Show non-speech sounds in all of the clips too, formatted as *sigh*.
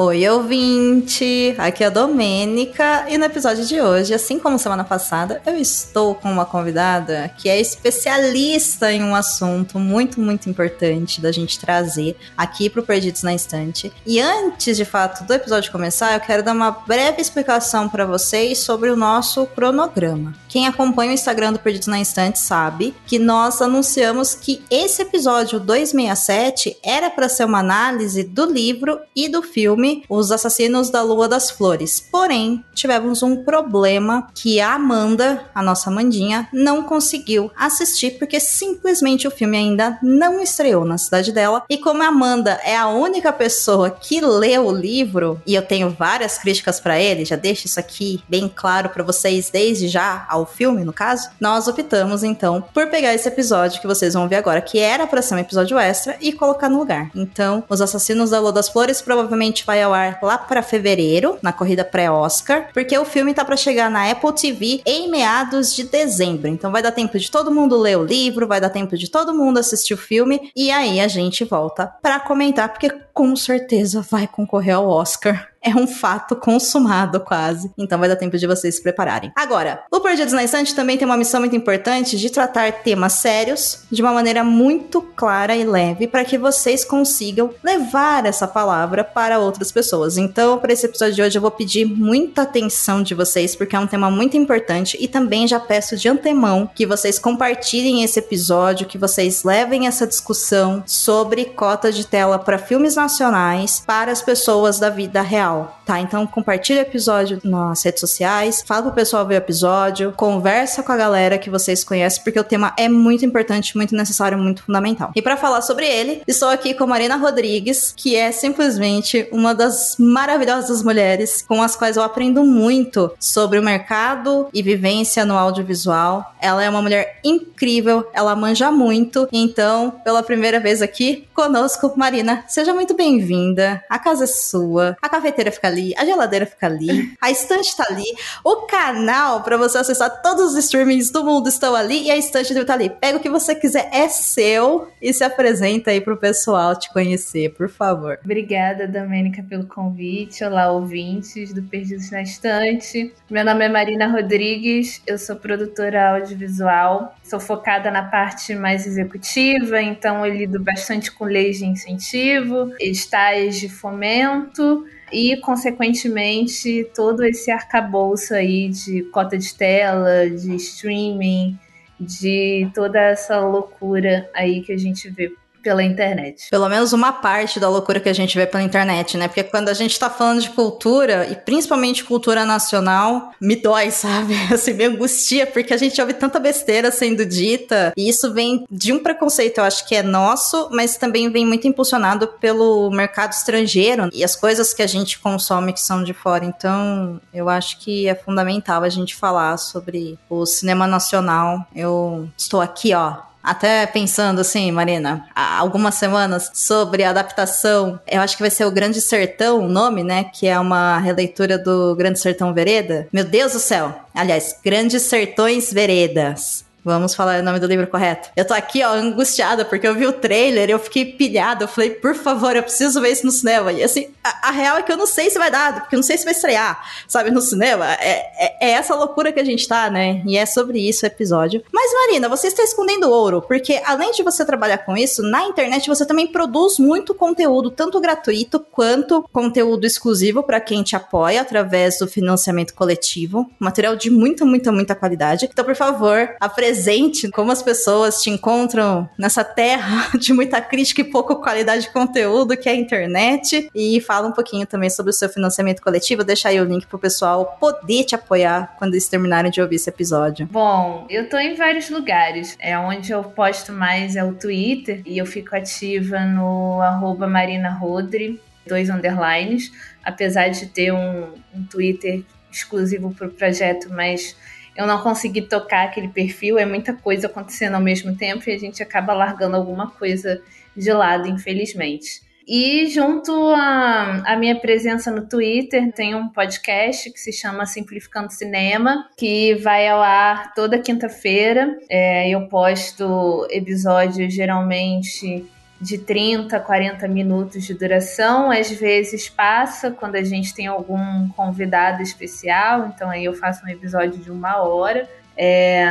Oi, ouvinte! Aqui é a Domênica e no episódio de hoje, assim como semana passada, eu estou com uma convidada que é especialista em um assunto muito, muito importante da gente trazer aqui para o Perdidos na Estante. E antes, de fato, do episódio começar, eu quero dar uma breve explicação para vocês sobre o nosso cronograma. Quem acompanha o Instagram do Perdidos na Estante sabe que nós anunciamos que esse episódio 267 era para ser uma análise do livro e do filme filme Os Assassinos da Lua das Flores. Porém, tivemos um problema que a Amanda, a nossa Amandinha, não conseguiu assistir porque simplesmente o filme ainda não estreou na cidade dela. E como a Amanda é a única pessoa que leu o livro, e eu tenho várias críticas para ele, já deixo isso aqui bem claro para vocês desde já ao filme, no caso, nós optamos então por pegar esse episódio que vocês vão ver agora, que era para ser um episódio extra, e colocar no lugar. Então, Os Assassinos da Lua das Flores provavelmente vai vai ao ar lá para fevereiro, na corrida pré-Oscar, porque o filme tá para chegar na Apple TV em meados de dezembro. Então vai dar tempo de todo mundo ler o livro, vai dar tempo de todo mundo assistir o filme e aí a gente volta para comentar, porque com certeza vai concorrer ao Oscar é um fato consumado quase. Então vai dar tempo de vocês se prepararem. Agora, o Perdidos na Estante também tem uma missão muito importante de tratar temas sérios de uma maneira muito clara e leve para que vocês consigam levar essa palavra para outras pessoas. Então, para esse episódio de hoje eu vou pedir muita atenção de vocês porque é um tema muito importante e também já peço de antemão que vocês compartilhem esse episódio, que vocês levem essa discussão sobre cota de tela para filmes nacionais para as pessoas da vida real tá? Então compartilha o episódio nas redes sociais, fala pro pessoal ver o episódio, conversa com a galera que vocês conhecem, porque o tema é muito importante, muito necessário, muito fundamental. E para falar sobre ele, estou aqui com Marina Rodrigues, que é simplesmente uma das maravilhosas mulheres com as quais eu aprendo muito sobre o mercado e vivência no audiovisual. Ela é uma mulher incrível, ela manja muito. Então, pela primeira vez aqui conosco, Marina, seja muito bem-vinda. A casa é sua, a cafeteira fica ali, a geladeira fica ali, *laughs* a estante tá ali, o canal para você acessar todos os streamings do mundo estão ali e a estante tá ali. Pega o que você quiser, é seu e se apresenta aí pro pessoal te conhecer, por favor. Obrigada, Domênica, pelo convite. Olá, ouvintes do Perdidos na Estante. Meu nome é Marina Rodrigues, eu sou produtora audiovisual, sou focada na parte mais executiva, então eu lido bastante com leis de incentivo, estágios de fomento e, consequentemente, todo esse arcabouço aí de cota de tela, de streaming, de toda essa loucura aí que a gente vê pela internet. Pelo menos uma parte da loucura que a gente vê pela internet, né? Porque quando a gente tá falando de cultura, e principalmente cultura nacional, me dói, *laughs* sabe? Assim, me angustia, porque a gente ouve tanta besteira sendo dita, e isso vem de um preconceito, eu acho que é nosso, mas também vem muito impulsionado pelo mercado estrangeiro e as coisas que a gente consome que são de fora. Então, eu acho que é fundamental a gente falar sobre o cinema nacional. Eu estou aqui, ó, até pensando assim, Marina, há algumas semanas sobre a adaptação, eu acho que vai ser o Grande Sertão, o nome, né? Que é uma releitura do Grande Sertão Vereda. Meu Deus do céu! Aliás, Grandes Sertões Veredas. Vamos falar o nome do livro correto. Eu tô aqui, ó, angustiada, porque eu vi o trailer, eu fiquei pilhada, eu falei, por favor, eu preciso ver isso no cinema. E assim, a, a real é que eu não sei se vai dar, porque eu não sei se vai estrear, sabe, no cinema. É, é, é, essa loucura que a gente tá, né? E é sobre isso o episódio. Mas, Marina, você está escondendo ouro, porque além de você trabalhar com isso, na internet você também produz muito conteúdo, tanto gratuito quanto conteúdo exclusivo para quem te apoia através do financiamento coletivo. Material de muita, muita, muita qualidade. Então, por favor, apresente presente, como as pessoas te encontram nessa terra *laughs* de muita crítica e pouca qualidade de conteúdo que é a internet. E fala um pouquinho também sobre o seu financiamento coletivo. Deixa aí o link pro pessoal poder te apoiar quando eles terminarem de ouvir esse episódio. Bom, eu tô em vários lugares. É onde eu posto mais é o Twitter e eu fico ativa no arroba Marina Rodri, dois underlines, apesar de ter um, um Twitter exclusivo para o projeto, mas eu não consegui tocar aquele perfil, é muita coisa acontecendo ao mesmo tempo e a gente acaba largando alguma coisa de lado, infelizmente. E junto à, minha presença no Twitter, tem um podcast que se chama Simplificando Cinema, que vai ao ar toda quinta-feira. É, eu posto episódios geralmente de 30, 40 minutos de duração. Às vezes passa quando a gente tem algum convidado especial, então aí eu faço um episódio de uma hora. É,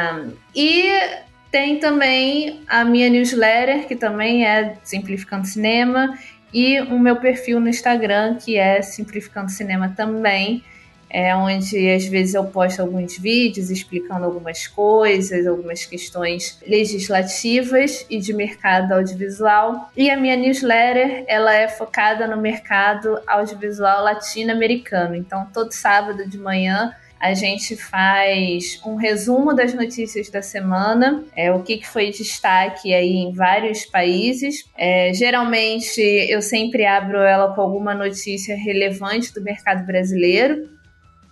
e tem também a minha newsletter, que também é Simplificando Cinema, e o meu perfil no Instagram, que é Simplificando Cinema também, é onde às vezes eu posto alguns vídeos explicando algumas coisas, algumas questões legislativas e de mercado audiovisual. E a minha newsletter, ela é focada no mercado audiovisual latino-americano. Então, todo sábado de manhã a gente faz um resumo das notícias da semana, é, o que, que foi destaque aí em vários países. É, geralmente eu sempre abro ela com alguma notícia relevante do mercado brasileiro,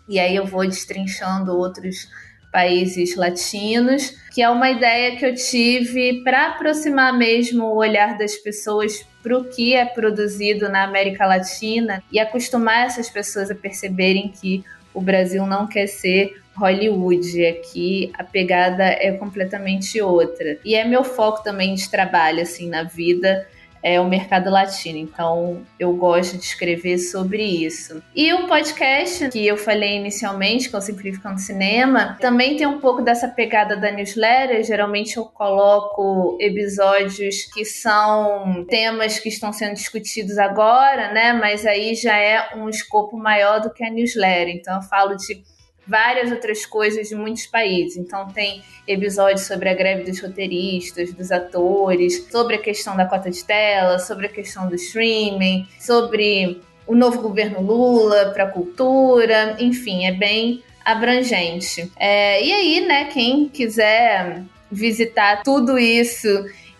e aí eu vou destrinchando outros países latinos, que é uma ideia que eu tive para aproximar mesmo o olhar das pessoas para o que é produzido na América Latina e acostumar essas pessoas a perceberem que o Brasil não quer ser Hollywood. Aqui a pegada é completamente outra. E é meu foco também de trabalho, assim, na vida é o mercado latino. Então, eu gosto de escrever sobre isso. E o podcast que eu falei inicialmente, é o Simplificando Cinema, também tem um pouco dessa pegada da newsletter. Geralmente eu coloco episódios que são temas que estão sendo discutidos agora, né? Mas aí já é um escopo maior do que a newsletter. Então, eu falo de várias outras coisas de muitos países. Então tem episódios sobre a greve dos roteiristas, dos atores, sobre a questão da cota de tela, sobre a questão do streaming, sobre o novo governo Lula para a cultura, enfim, é bem abrangente. É, e aí, né, quem quiser visitar tudo isso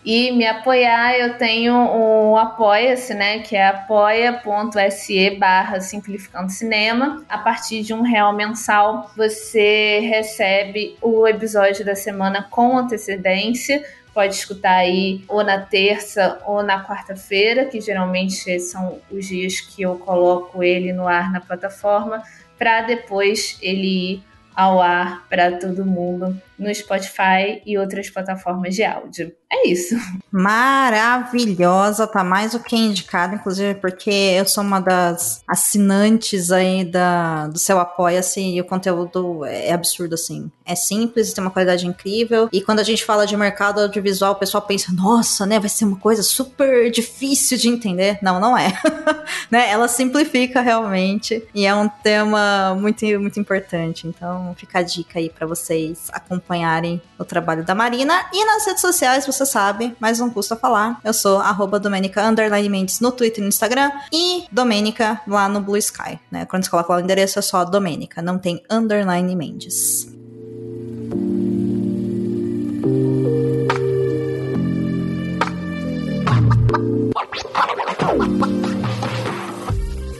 e me apoiar, eu tenho o Apoia-se, né? Que é apoia.se barra Simplificando Cinema. A partir de um real mensal, você recebe o episódio da semana com antecedência. Pode escutar aí ou na terça ou na quarta-feira, que geralmente são os dias que eu coloco ele no ar na plataforma, para depois ele ir ao ar para todo mundo no Spotify e outras plataformas de áudio. É isso. Maravilhosa, tá mais do que indicada, inclusive porque eu sou uma das assinantes aí da, do seu apoia-se e o conteúdo é absurdo, assim. É simples, tem uma qualidade incrível. E quando a gente fala de mercado audiovisual, o pessoal pensa, nossa, né, vai ser uma coisa super difícil de entender. Não, não é. *laughs* né? Ela simplifica realmente e é um tema muito, muito importante. Então, fica a dica aí para vocês acompanharem acompanharem o trabalho da Marina. E nas redes sociais, você sabe, mas não custa falar. Eu sou arroba Domenica Mendes no Twitter e no Instagram. E Domenica lá no Blue Sky. Né? Quando você coloca lá o endereço, é só Domenica, não tem underline Mendes.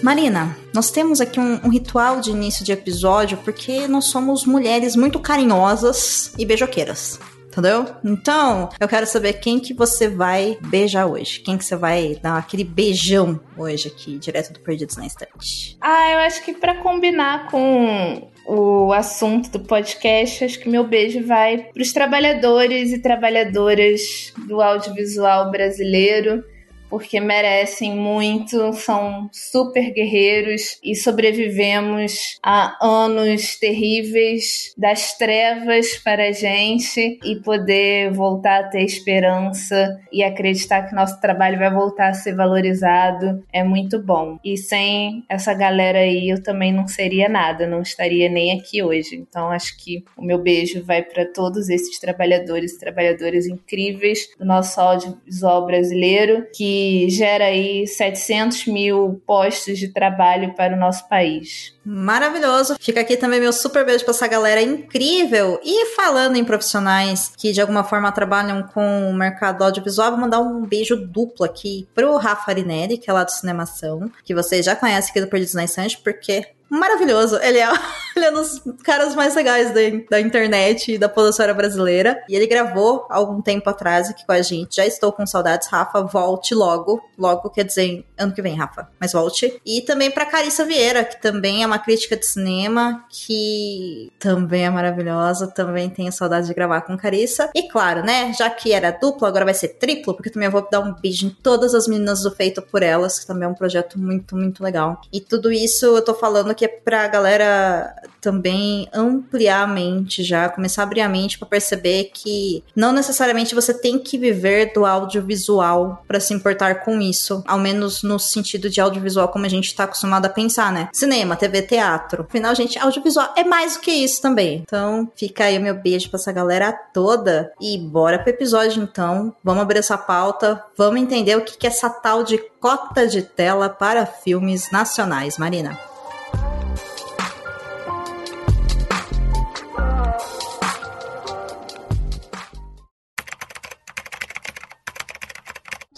Marina, nós temos aqui um, um, ritual de início de episódio porque nós somos mulheres muito carinhosas e beijoqueiras. Entendeu? Então, eu quero saber quem que você vai beijar hoje. Quem que você vai dar aquele beijão hoje aqui, direto do Perdidos na Estante. Ah, eu acho que para combinar com o assunto do podcast, acho que meu beijo vai para os trabalhadores e trabalhadoras do audiovisual brasileiro porque merecem muito, são super guerreiros e sobrevivemos a anos terríveis das trevas para a gente e poder voltar a ter esperança e acreditar que nosso trabalho vai voltar a ser valorizado é muito bom. E sem essa galera aí eu também não seria nada, não estaria nem aqui hoje. Então acho que o meu beijo vai para todos esses trabalhadores e trabalhadoras incríveis do nosso audiovisual brasileiro que gera aí 700 mil postos de trabalho para o nosso país. Maravilhoso. Fica aqui também meu super beijo para essa galera incrível. E falando em profissionais que de alguma forma trabalham com o mercado audiovisual, vou mandar um beijo duplo aqui pro Rafa Arinelli, que é lá do Cinemação, que vocês já conhecem aqui do Perdidos na Estante, porque maravilhoso. Ele é, *laughs* ele é um dos caras mais legais da, da internet e da podosfera brasileira. E ele gravou algum tempo atrás aqui com a gente. Já estou com saudades, Rafa. Volte logo. Logo quer dizer ano que vem, Rafa. Mas volte. E também pra Carissa Vieira, que também é uma crítica de cinema, que também é maravilhosa. Também tenho saudades de gravar com Carissa. E claro, né? Já que era duplo, agora vai ser triplo, porque também eu vou dar um beijo em todas as meninas do Feito por Elas, que também é um projeto muito, muito legal. E tudo isso eu tô falando que é pra galera também ampliar a mente já, começar a abrir a mente para perceber que não necessariamente você tem que viver do audiovisual para se importar com isso, ao menos no sentido de audiovisual como a gente tá acostumado a pensar, né? Cinema, TV, teatro. Afinal, gente, audiovisual é mais do que isso também. Então, fica aí o meu beijo pra essa galera toda e bora pro episódio então. Vamos abrir essa pauta, vamos entender o que é essa tal de cota de tela para filmes nacionais, Marina.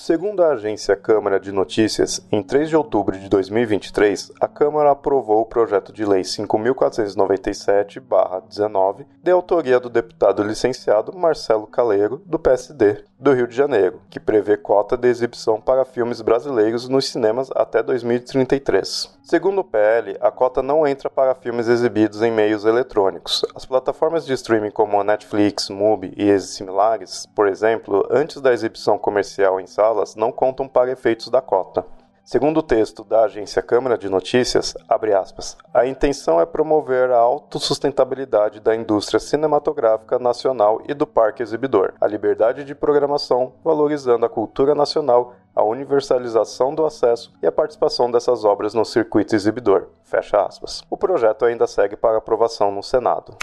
Segundo a agência Câmara de Notícias, em 3 de outubro de 2023, a Câmara aprovou o projeto de lei 5497-19, de autoria do deputado licenciado Marcelo Caleiro, do PSD, do Rio de Janeiro, que prevê cota de exibição para filmes brasileiros nos cinemas até 2033. Segundo o PL, a cota não entra para filmes exibidos em meios eletrônicos. As plataformas de streaming como a Netflix, Mubi e similares, por exemplo, antes da exibição comercial em sala, elas não contam para efeitos da cota. Segundo o texto da agência Câmara de Notícias, aspas, a intenção é promover a autossustentabilidade da indústria cinematográfica nacional e do parque exibidor, a liberdade de programação, valorizando a cultura nacional, a universalização do acesso e a participação dessas obras no circuito exibidor. Fecha aspas. O projeto ainda segue para aprovação no Senado.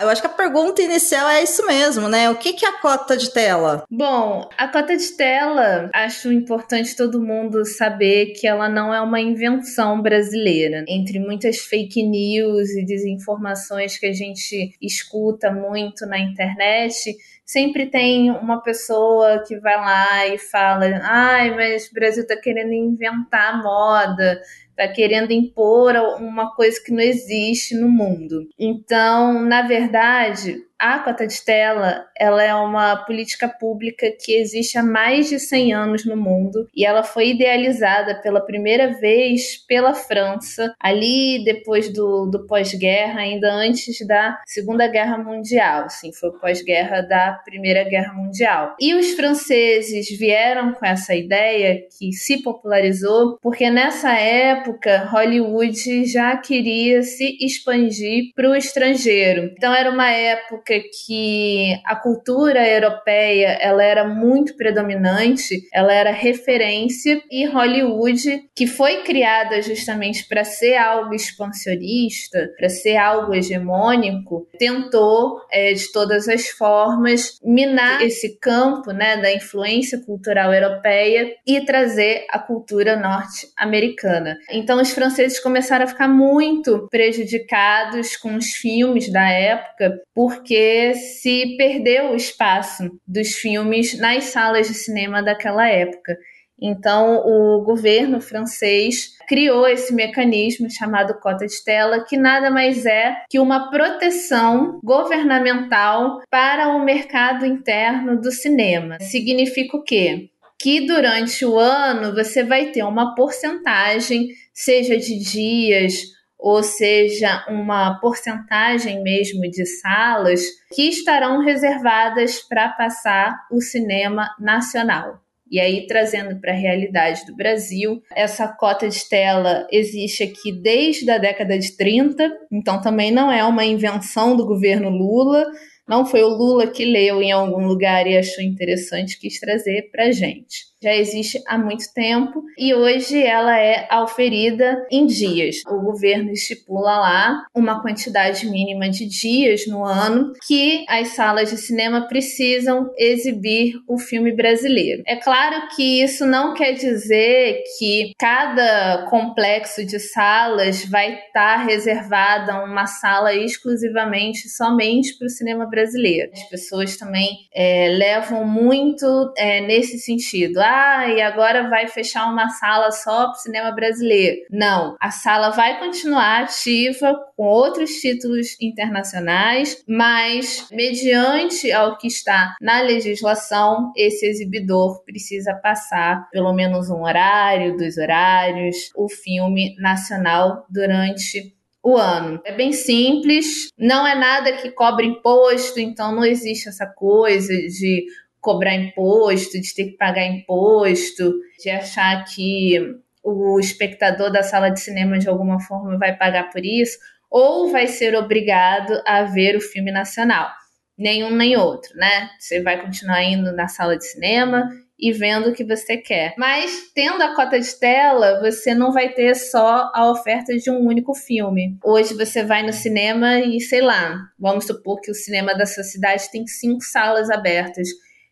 Eu acho que a pergunta inicial é isso mesmo, né? O que, que é a cota de tela? Bom, a cota de tela, acho importante todo mundo saber que ela não é uma invenção brasileira. Entre muitas fake news e desinformações que a gente escuta muito na internet, sempre tem uma pessoa que vai lá e fala: ai, mas o Brasil tá querendo inventar moda, está querendo impor uma coisa que não existe no mundo. Então, na verdade, a cota de tela ela é uma política pública que existe há mais de 100 anos no mundo e ela foi idealizada pela primeira vez pela França, ali depois do, do pós-guerra, ainda antes da Segunda Guerra Mundial. Sim, foi pós-guerra da Primeira Guerra Mundial. E os franceses vieram com essa ideia que se popularizou porque nessa época Hollywood já queria se expandir para o estrangeiro. Então era uma época época que a cultura europeia ela era muito predominante, ela era referência e Hollywood, que foi criada justamente para ser algo expansionista, para ser algo hegemônico, tentou é, de todas as formas minar esse campo né, da influência cultural europeia e trazer a cultura norte-americana. Então os franceses começaram a ficar muito prejudicados com os filmes da época, porque porque se perdeu o espaço dos filmes nas salas de cinema daquela época. Então, o governo francês criou esse mecanismo chamado cota de tela, que nada mais é que uma proteção governamental para o mercado interno do cinema. Significa o quê? Que durante o ano você vai ter uma porcentagem, seja de dias ou seja, uma porcentagem mesmo de salas que estarão reservadas para passar o cinema nacional. E aí, trazendo para a realidade do Brasil, essa cota de tela existe aqui desde a década de 30, então também não é uma invenção do governo Lula, não foi o Lula que leu em algum lugar e achou interessante, quis trazer para gente já existe há muito tempo e hoje ela é auferida em dias. O governo estipula lá uma quantidade mínima de dias no ano que as salas de cinema precisam exibir o filme brasileiro. É claro que isso não quer dizer que cada complexo de salas vai estar reservada uma sala exclusivamente somente para o cinema brasileiro. As pessoas também é, levam muito é, nesse sentido ah, e agora vai fechar uma sala só para cinema brasileiro. Não, a sala vai continuar ativa com outros títulos internacionais, mas mediante ao que está na legislação, esse exibidor precisa passar pelo menos um horário, dois horários, o filme nacional durante o ano. É bem simples, não é nada que cobre imposto, então não existe essa coisa de cobrar imposto, de ter que pagar imposto, de achar que o espectador da sala de cinema de alguma forma vai pagar por isso, ou vai ser obrigado a ver o filme nacional. Nenhum nem outro, né? Você vai continuar indo na sala de cinema e vendo o que você quer. Mas tendo a cota de tela, você não vai ter só a oferta de um único filme. Hoje você vai no cinema e sei lá, vamos supor que o cinema da sua cidade tem cinco salas abertas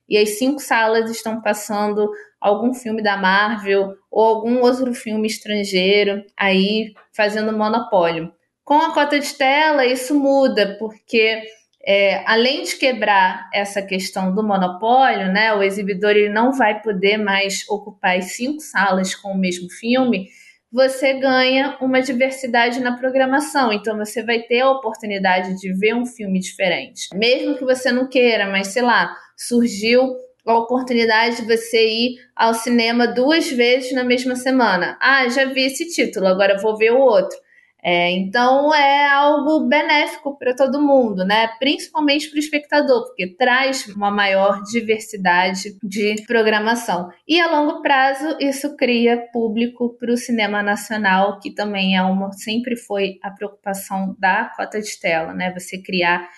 e as cinco salas estão passando algum filme da Marvel ou algum outro filme estrangeiro aí fazendo monopólio. Com a cota de tela, isso muda, porque é, além de quebrar essa questão do monopólio, né, o exibidor ele não vai poder mais ocupar as cinco salas com o mesmo filme, você ganha uma diversidade na programação. Então você vai ter a oportunidade de ver um filme diferente. Mesmo que você não queira, mas sei lá, surgiu a oportunidade de você ir ao cinema duas vezes na mesma semana. Ah, já vi esse título, agora vou ver o outro. É, então é algo benéfico para todo mundo, né? Principalmente para o espectador, porque traz uma maior diversidade de programação. E a longo prazo isso cria público para o cinema nacional, que também é uma sempre foi a preocupação da cota de tela, né? Você criar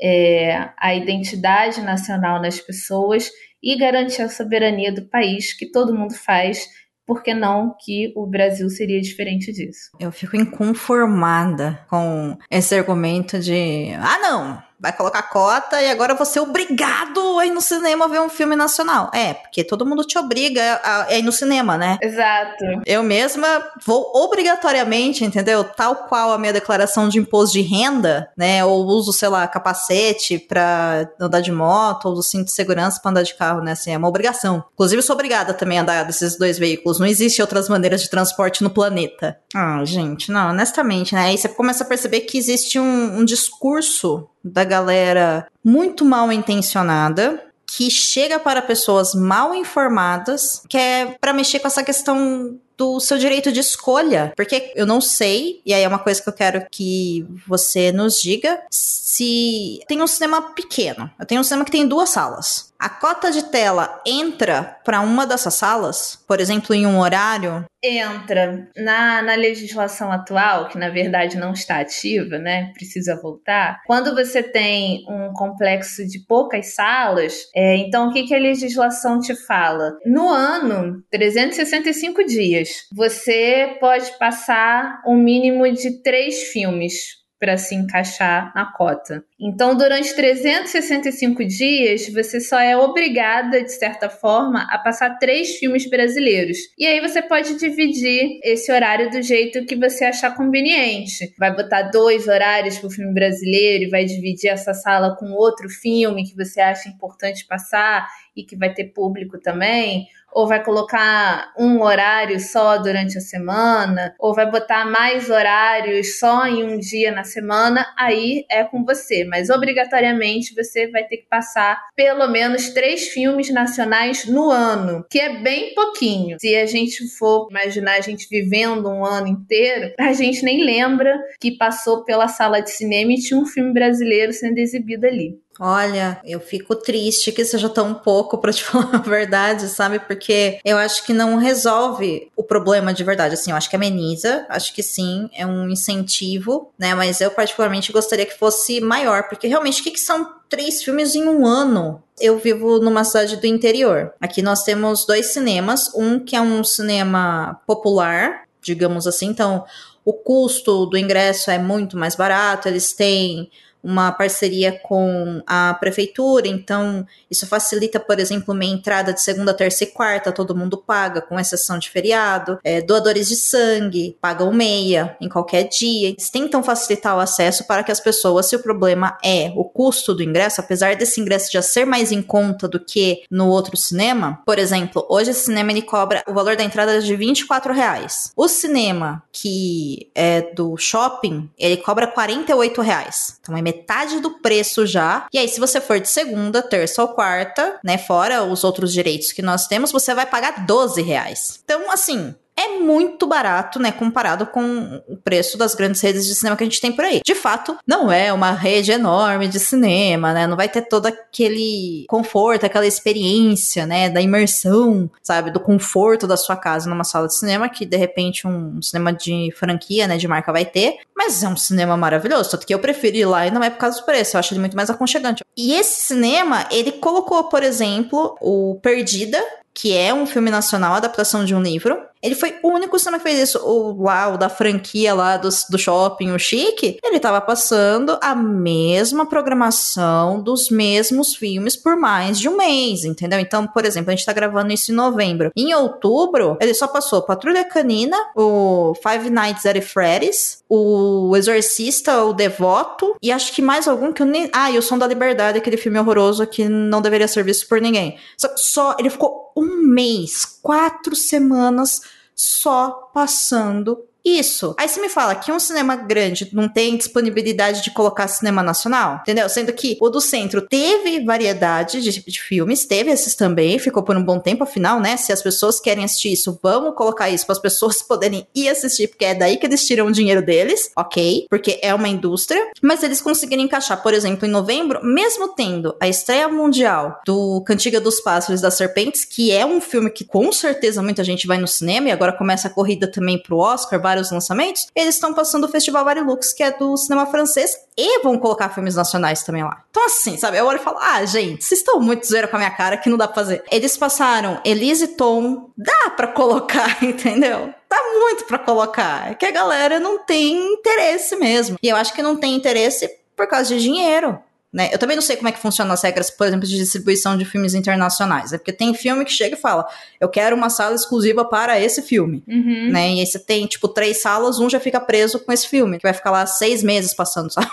é, a identidade nacional nas pessoas e garantir a soberania do país, que todo mundo faz por que não que o Brasil seria diferente disso? Eu fico inconformada com esse argumento de, ah, não, vai colocar cota e agora você é obrigado a ir no cinema ver um filme nacional. É, porque todo mundo te obriga a, ir no cinema, né? Exato. Eu mesma vou obrigatoriamente, entendeu? Tal qual a minha declaração de imposto de renda, né? Ou uso, sei lá, capacete pra andar de moto, ou do cinto de segurança pra andar de carro, né? Assim, é uma obrigação. Inclusive, sou obrigada também a andar desses dois veículos. Não existe outras maneiras de transporte no planeta. Ah, gente, não, honestamente, né? Aí você começa a perceber que existe um, um discurso da galera muito mal intencionada que chega para pessoas mal informadas, que é para mexer com essa questão do seu direito de escolha. Porque eu não sei, e aí é uma coisa que eu quero que você nos diga, se tem um cinema pequeno. Eu tenho um cinema que tem duas salas. A cota de tela entra para uma dessas salas, por exemplo, em um horário? Entra. Na, na legislação atual, que na verdade não está ativa, né? Precisa voltar. Quando você tem um complexo de poucas salas, é, então o que, que a legislação te fala? No ano, 365 dias, você pode passar um mínimo de três filmes para se encaixar na cota. Então, durante 365 dias, você só é obrigada, de certa forma, a passar três filmes brasileiros. E aí você pode dividir esse horário do jeito que você achar conveniente. Vai botar dois horários para o filme brasileiro e vai dividir essa sala com outro filme que você acha importante passar e que vai ter público também ou vai colocar um horário só durante a semana, ou vai botar mais horários só em um dia na semana, aí é com você. Mas obrigatoriamente você vai ter que passar pelo menos três filmes nacionais no ano, que é bem pouquinho. Se a gente for imaginar a gente vivendo um ano inteiro, a gente nem lembra que passou pela sala de cinema e tinha um filme brasileiro sendo exibido ali. Olha, eu fico triste que seja tão pouco para te *laughs* falar a verdade, sabe? Porque eu acho que não resolve o problema de verdade. Assim, eu acho que ameniza, acho que sim, é um incentivo, né? Mas eu particularmente gostaria que fosse maior, porque realmente o que, que são três filmes em um ano? Eu vivo numa cidade do interior. Aqui nós temos dois cinemas, um que é um cinema popular, digamos assim, então o custo do ingresso é muito mais barato, eles têm uma parceria com a prefeitura, então isso facilita, por exemplo, minha entrada de segunda, terça e quarta, todo mundo paga, com exceção de feriado. É, doadores de sangue pagam meia em qualquer dia. Eles tentam facilitar o acesso para que as pessoas, se o problema é o custo do ingresso, apesar desse ingresso já ser mais em conta do que no outro cinema, por exemplo, hoje esse cinema ele cobra o valor da entrada de 24 reais. O cinema que é do shopping, ele cobra 48 reais. Então é metade do preço já. E aí, se você for de segunda, terça ou quarta, né? Fora os outros direitos que nós temos, você vai pagar 12 reais. Então, assim, é muito barato, né, comparado com o preço das grandes redes de cinema que a gente tem por aí. De fato, não é uma rede enorme de cinema, né? Não vai ter todo aquele conforto, aquela experiência, né, da imersão, sabe, do conforto da sua casa numa sala de cinema que de repente um cinema de franquia, né, de marca vai ter, mas é um cinema maravilhoso, tanto que eu prefiro ir lá e não é por causa do preço, eu acho ele muito mais aconchegante. E esse cinema, ele colocou, por exemplo, o Perdida, que é um filme nacional, adaptação de um livro. Ele foi o único cinema que fez isso. O lá, o da franquia lá do, do shopping, o Chique, ele tava passando a mesma programação dos mesmos filmes por mais de um mês, entendeu? Então, por exemplo, a gente tá gravando isso em novembro. Em outubro, ele só passou Patrulha Canina, o Five Nights at Freddy's, o Exorcista, o Devoto, e acho que mais algum que eu nem. Ah, e o Som da Liberdade, aquele filme horroroso que não deveria ser visto por ninguém. Só, só ele ficou um mês, quatro semanas só passando isso. Aí você me fala que um cinema grande não tem disponibilidade de colocar cinema nacional, entendeu? Sendo que o do centro teve variedade de, de filmes, teve esses também, ficou por um bom tempo, afinal, né? Se as pessoas querem assistir isso, vamos colocar isso para as pessoas *laughs* poderem ir assistir, porque é daí que eles tiram o dinheiro deles, ok? Porque é uma indústria. Mas eles conseguiram encaixar, por exemplo, em novembro, mesmo tendo a estreia mundial do Cantiga dos Pássaros das Serpentes, que é um filme que com certeza muita gente vai no cinema, e agora começa a corrida também pro Oscar, vários lançamentos, eles estão passando o Festival Varilux, que é do cinema francês, e vão colocar filmes nacionais também lá. Então, assim, sabe? Eu olho e falo, ah, gente, vocês estão muito zoeira com a minha cara que não dá pra fazer. Eles passaram Elise Tom, dá pra colocar, *laughs* entendeu? Dá muito pra colocar. É que a galera não tem interesse mesmo. E eu acho que não tem interesse por causa de dinheiro. Né? Eu também não sei como é que funcionam as regras, por exemplo, de distribuição de filmes internacionais. É porque tem filme que chega e fala, eu quero uma sala exclusiva para esse filme. Uhum. Né? E aí você tem, tipo, três salas, um já fica preso com esse filme, que vai ficar lá seis meses passando, *laughs* sabe?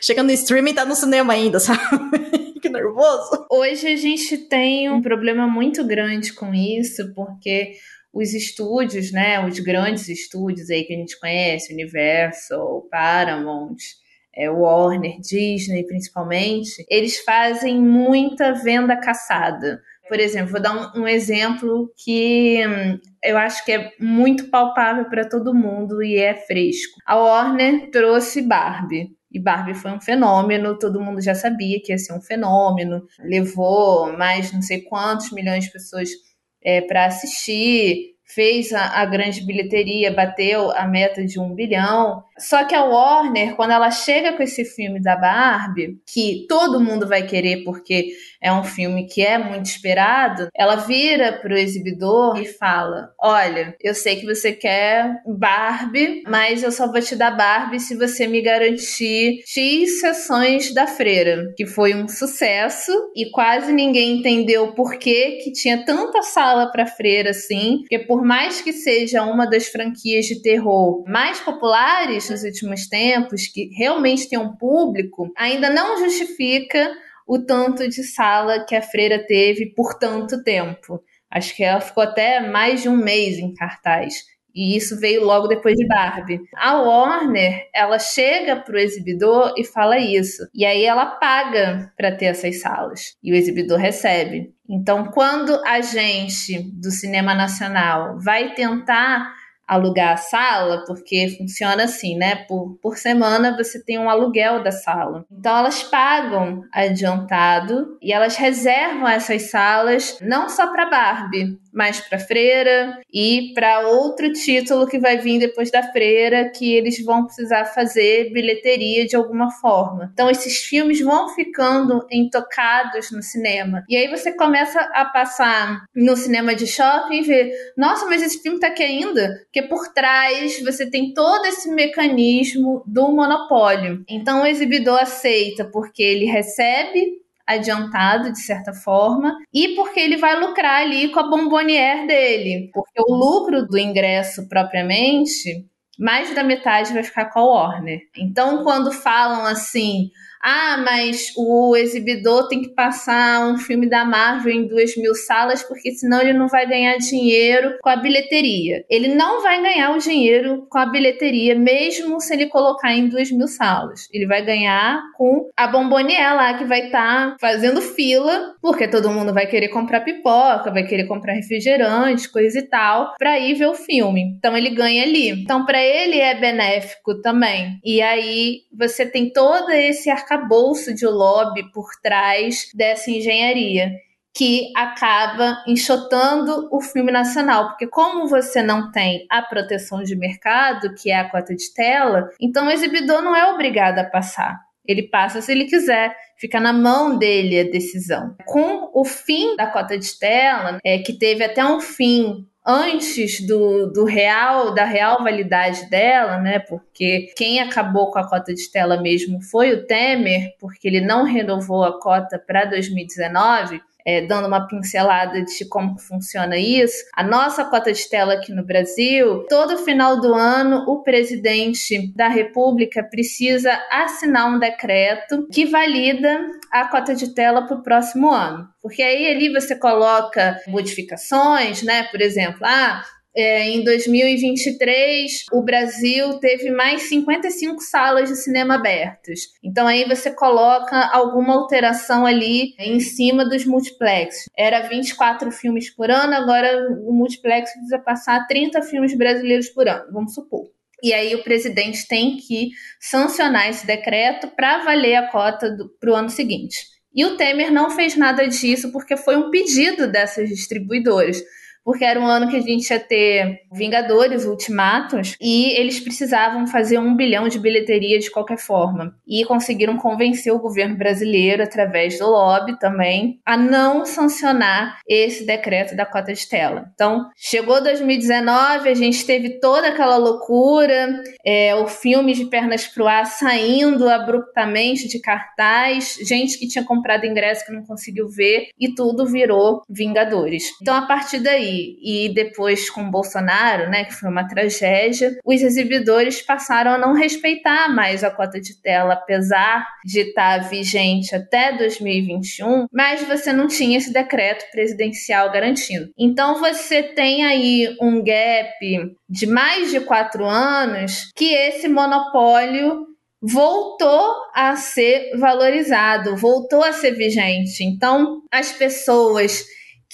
Chega no streaming tá no cinema ainda, *laughs* sabe? que nervoso. Hoje a gente tem um problema muito grande com isso, porque os estúdios, né, os grandes estúdios aí que a gente conhece, Universal, Paramount, é, Warner, Disney principalmente, eles fazem muita venda caçada. Por exemplo, vou dar um, um exemplo que hum, eu acho que é muito palpável para todo mundo e é fresco. A Warner trouxe Barbie. E Barbie foi um fenômeno, todo mundo já sabia que ia ser um fenômeno. Levou mais não sei quantos milhões de pessoas é, para assistir fez a, a, grande bilheteria, bateu a meta de um bilhão. Só que a Warner, quando ela chega com esse filme da Barbie, que todo mundo vai querer porque é um filme que é muito esperado, ela vira pro exibidor e fala: Olha, eu sei que você quer Barbie, mas eu só vou te dar Barbie se você me garantir X sessões da freira, que foi um sucesso e quase ninguém entendeu por que, que tinha tanta sala pra freira assim, porque por mais que seja uma das franquias de terror mais populares nos últimos tempos, que realmente tem um público, ainda não justifica o tanto de sala que a freira teve por tanto tempo. Acho que ela ficou até mais de um mês em cartaz. E isso veio logo depois de Barbie. A Warner, ela chega pro exibidor e fala isso. E aí ela paga para ter essas salas. E o exibidor recebe. Então, quando a gente do cinema nacional vai tentar alugar a sala, porque funciona assim, né? Por, por semana você tem um aluguel da sala. Então elas pagam adiantado e elas reservam essas salas não só para Barbie, mais para Freira e para outro título que vai vir depois da Freira, que eles vão precisar fazer bilheteria de alguma forma. Então esses filmes vão ficando intocados no cinema. E aí você começa a passar no cinema de shopping e ver, nossa, mas esse filme tá aqui ainda? Porque por trás você tem todo esse mecanismo do monopólio. Então o exibidor aceita porque ele recebe adiantado, de certa forma, e porque ele vai lucrar ali com a bombonière dele. Porque o lucro do ingresso propriamente, mais da metade vai ficar com a Warner. Então, quando falam assim, ah, mas o exibidor tem que passar um filme da Marvel em duas mil salas, porque senão ele não vai ganhar dinheiro com a bilheteria. Ele não vai ganhar o dinheiro com a bilheteria, mesmo se ele colocar em duas mil salas. Ele vai ganhar com a bombonier lá, que vai estar tá fazendo fila, porque todo mundo vai querer comprar pipoca, vai querer comprar refrigerante, coisa e tal, pra ir ver o filme. Então ele ganha ali. Então, para ele é benéfico também. E aí você tem todo esse arcabouço arcabouço de lobby por trás dessa engenharia que acaba enxotando o filme nacional, porque como você não tem a proteção de mercado, que é a cota de tela, então o exibidor não é obrigado a passar. Ele passa se ele quiser, fica na mão dele a decisão. Com o fim da cota de tela, é, que teve até um fim antes do, do real, da real validade dela, né? Porque quem acabou com a cota de tela mesmo foi o Temer, porque ele não renovou a cota para 2019 é, dando uma pincelada de como funciona isso, a nossa cota de tela aqui no Brasil, todo final do ano, o presidente da República precisa assinar um decreto que valida a cota de tela para o próximo ano. Porque aí ali você coloca modificações, né? Por exemplo, ah, é, em 2023, o Brasil teve mais 55 salas de cinema abertas. Então aí você coloca alguma alteração ali em cima dos multiplexes. Era 24 filmes por ano, agora o multiplex precisa passar 30 filmes brasileiros por ano, vamos supor. E aí o presidente tem que sancionar esse decreto para valer a cota para o ano seguinte. E o Temer não fez nada disso porque foi um pedido dessas distribuidoras porque era um ano que a gente ia ter Vingadores, Ultimatos, e eles precisavam fazer um bilhão de bilheteria de qualquer forma. E conseguiram convencer o governo brasileiro, através do lobby também, a não sancionar esse decreto da cota de tela. Então, chegou 2019, a gente teve toda aquela loucura, é, o filme de Pernas pro Ar saindo abruptamente de cartaz, gente que tinha comprado ingresso que não conseguiu ver, e tudo virou Vingadores. Então, a partir daí, e depois com Bolsonaro, né, que foi uma tragédia, os exibidores passaram a não respeitar mais a cota de tela, apesar de estar vigente até 2021, mas você não tinha esse decreto presidencial garantindo. Então você tem aí um gap de mais de quatro anos que esse monopólio voltou a ser valorizado, voltou a ser vigente. Então, as pessoas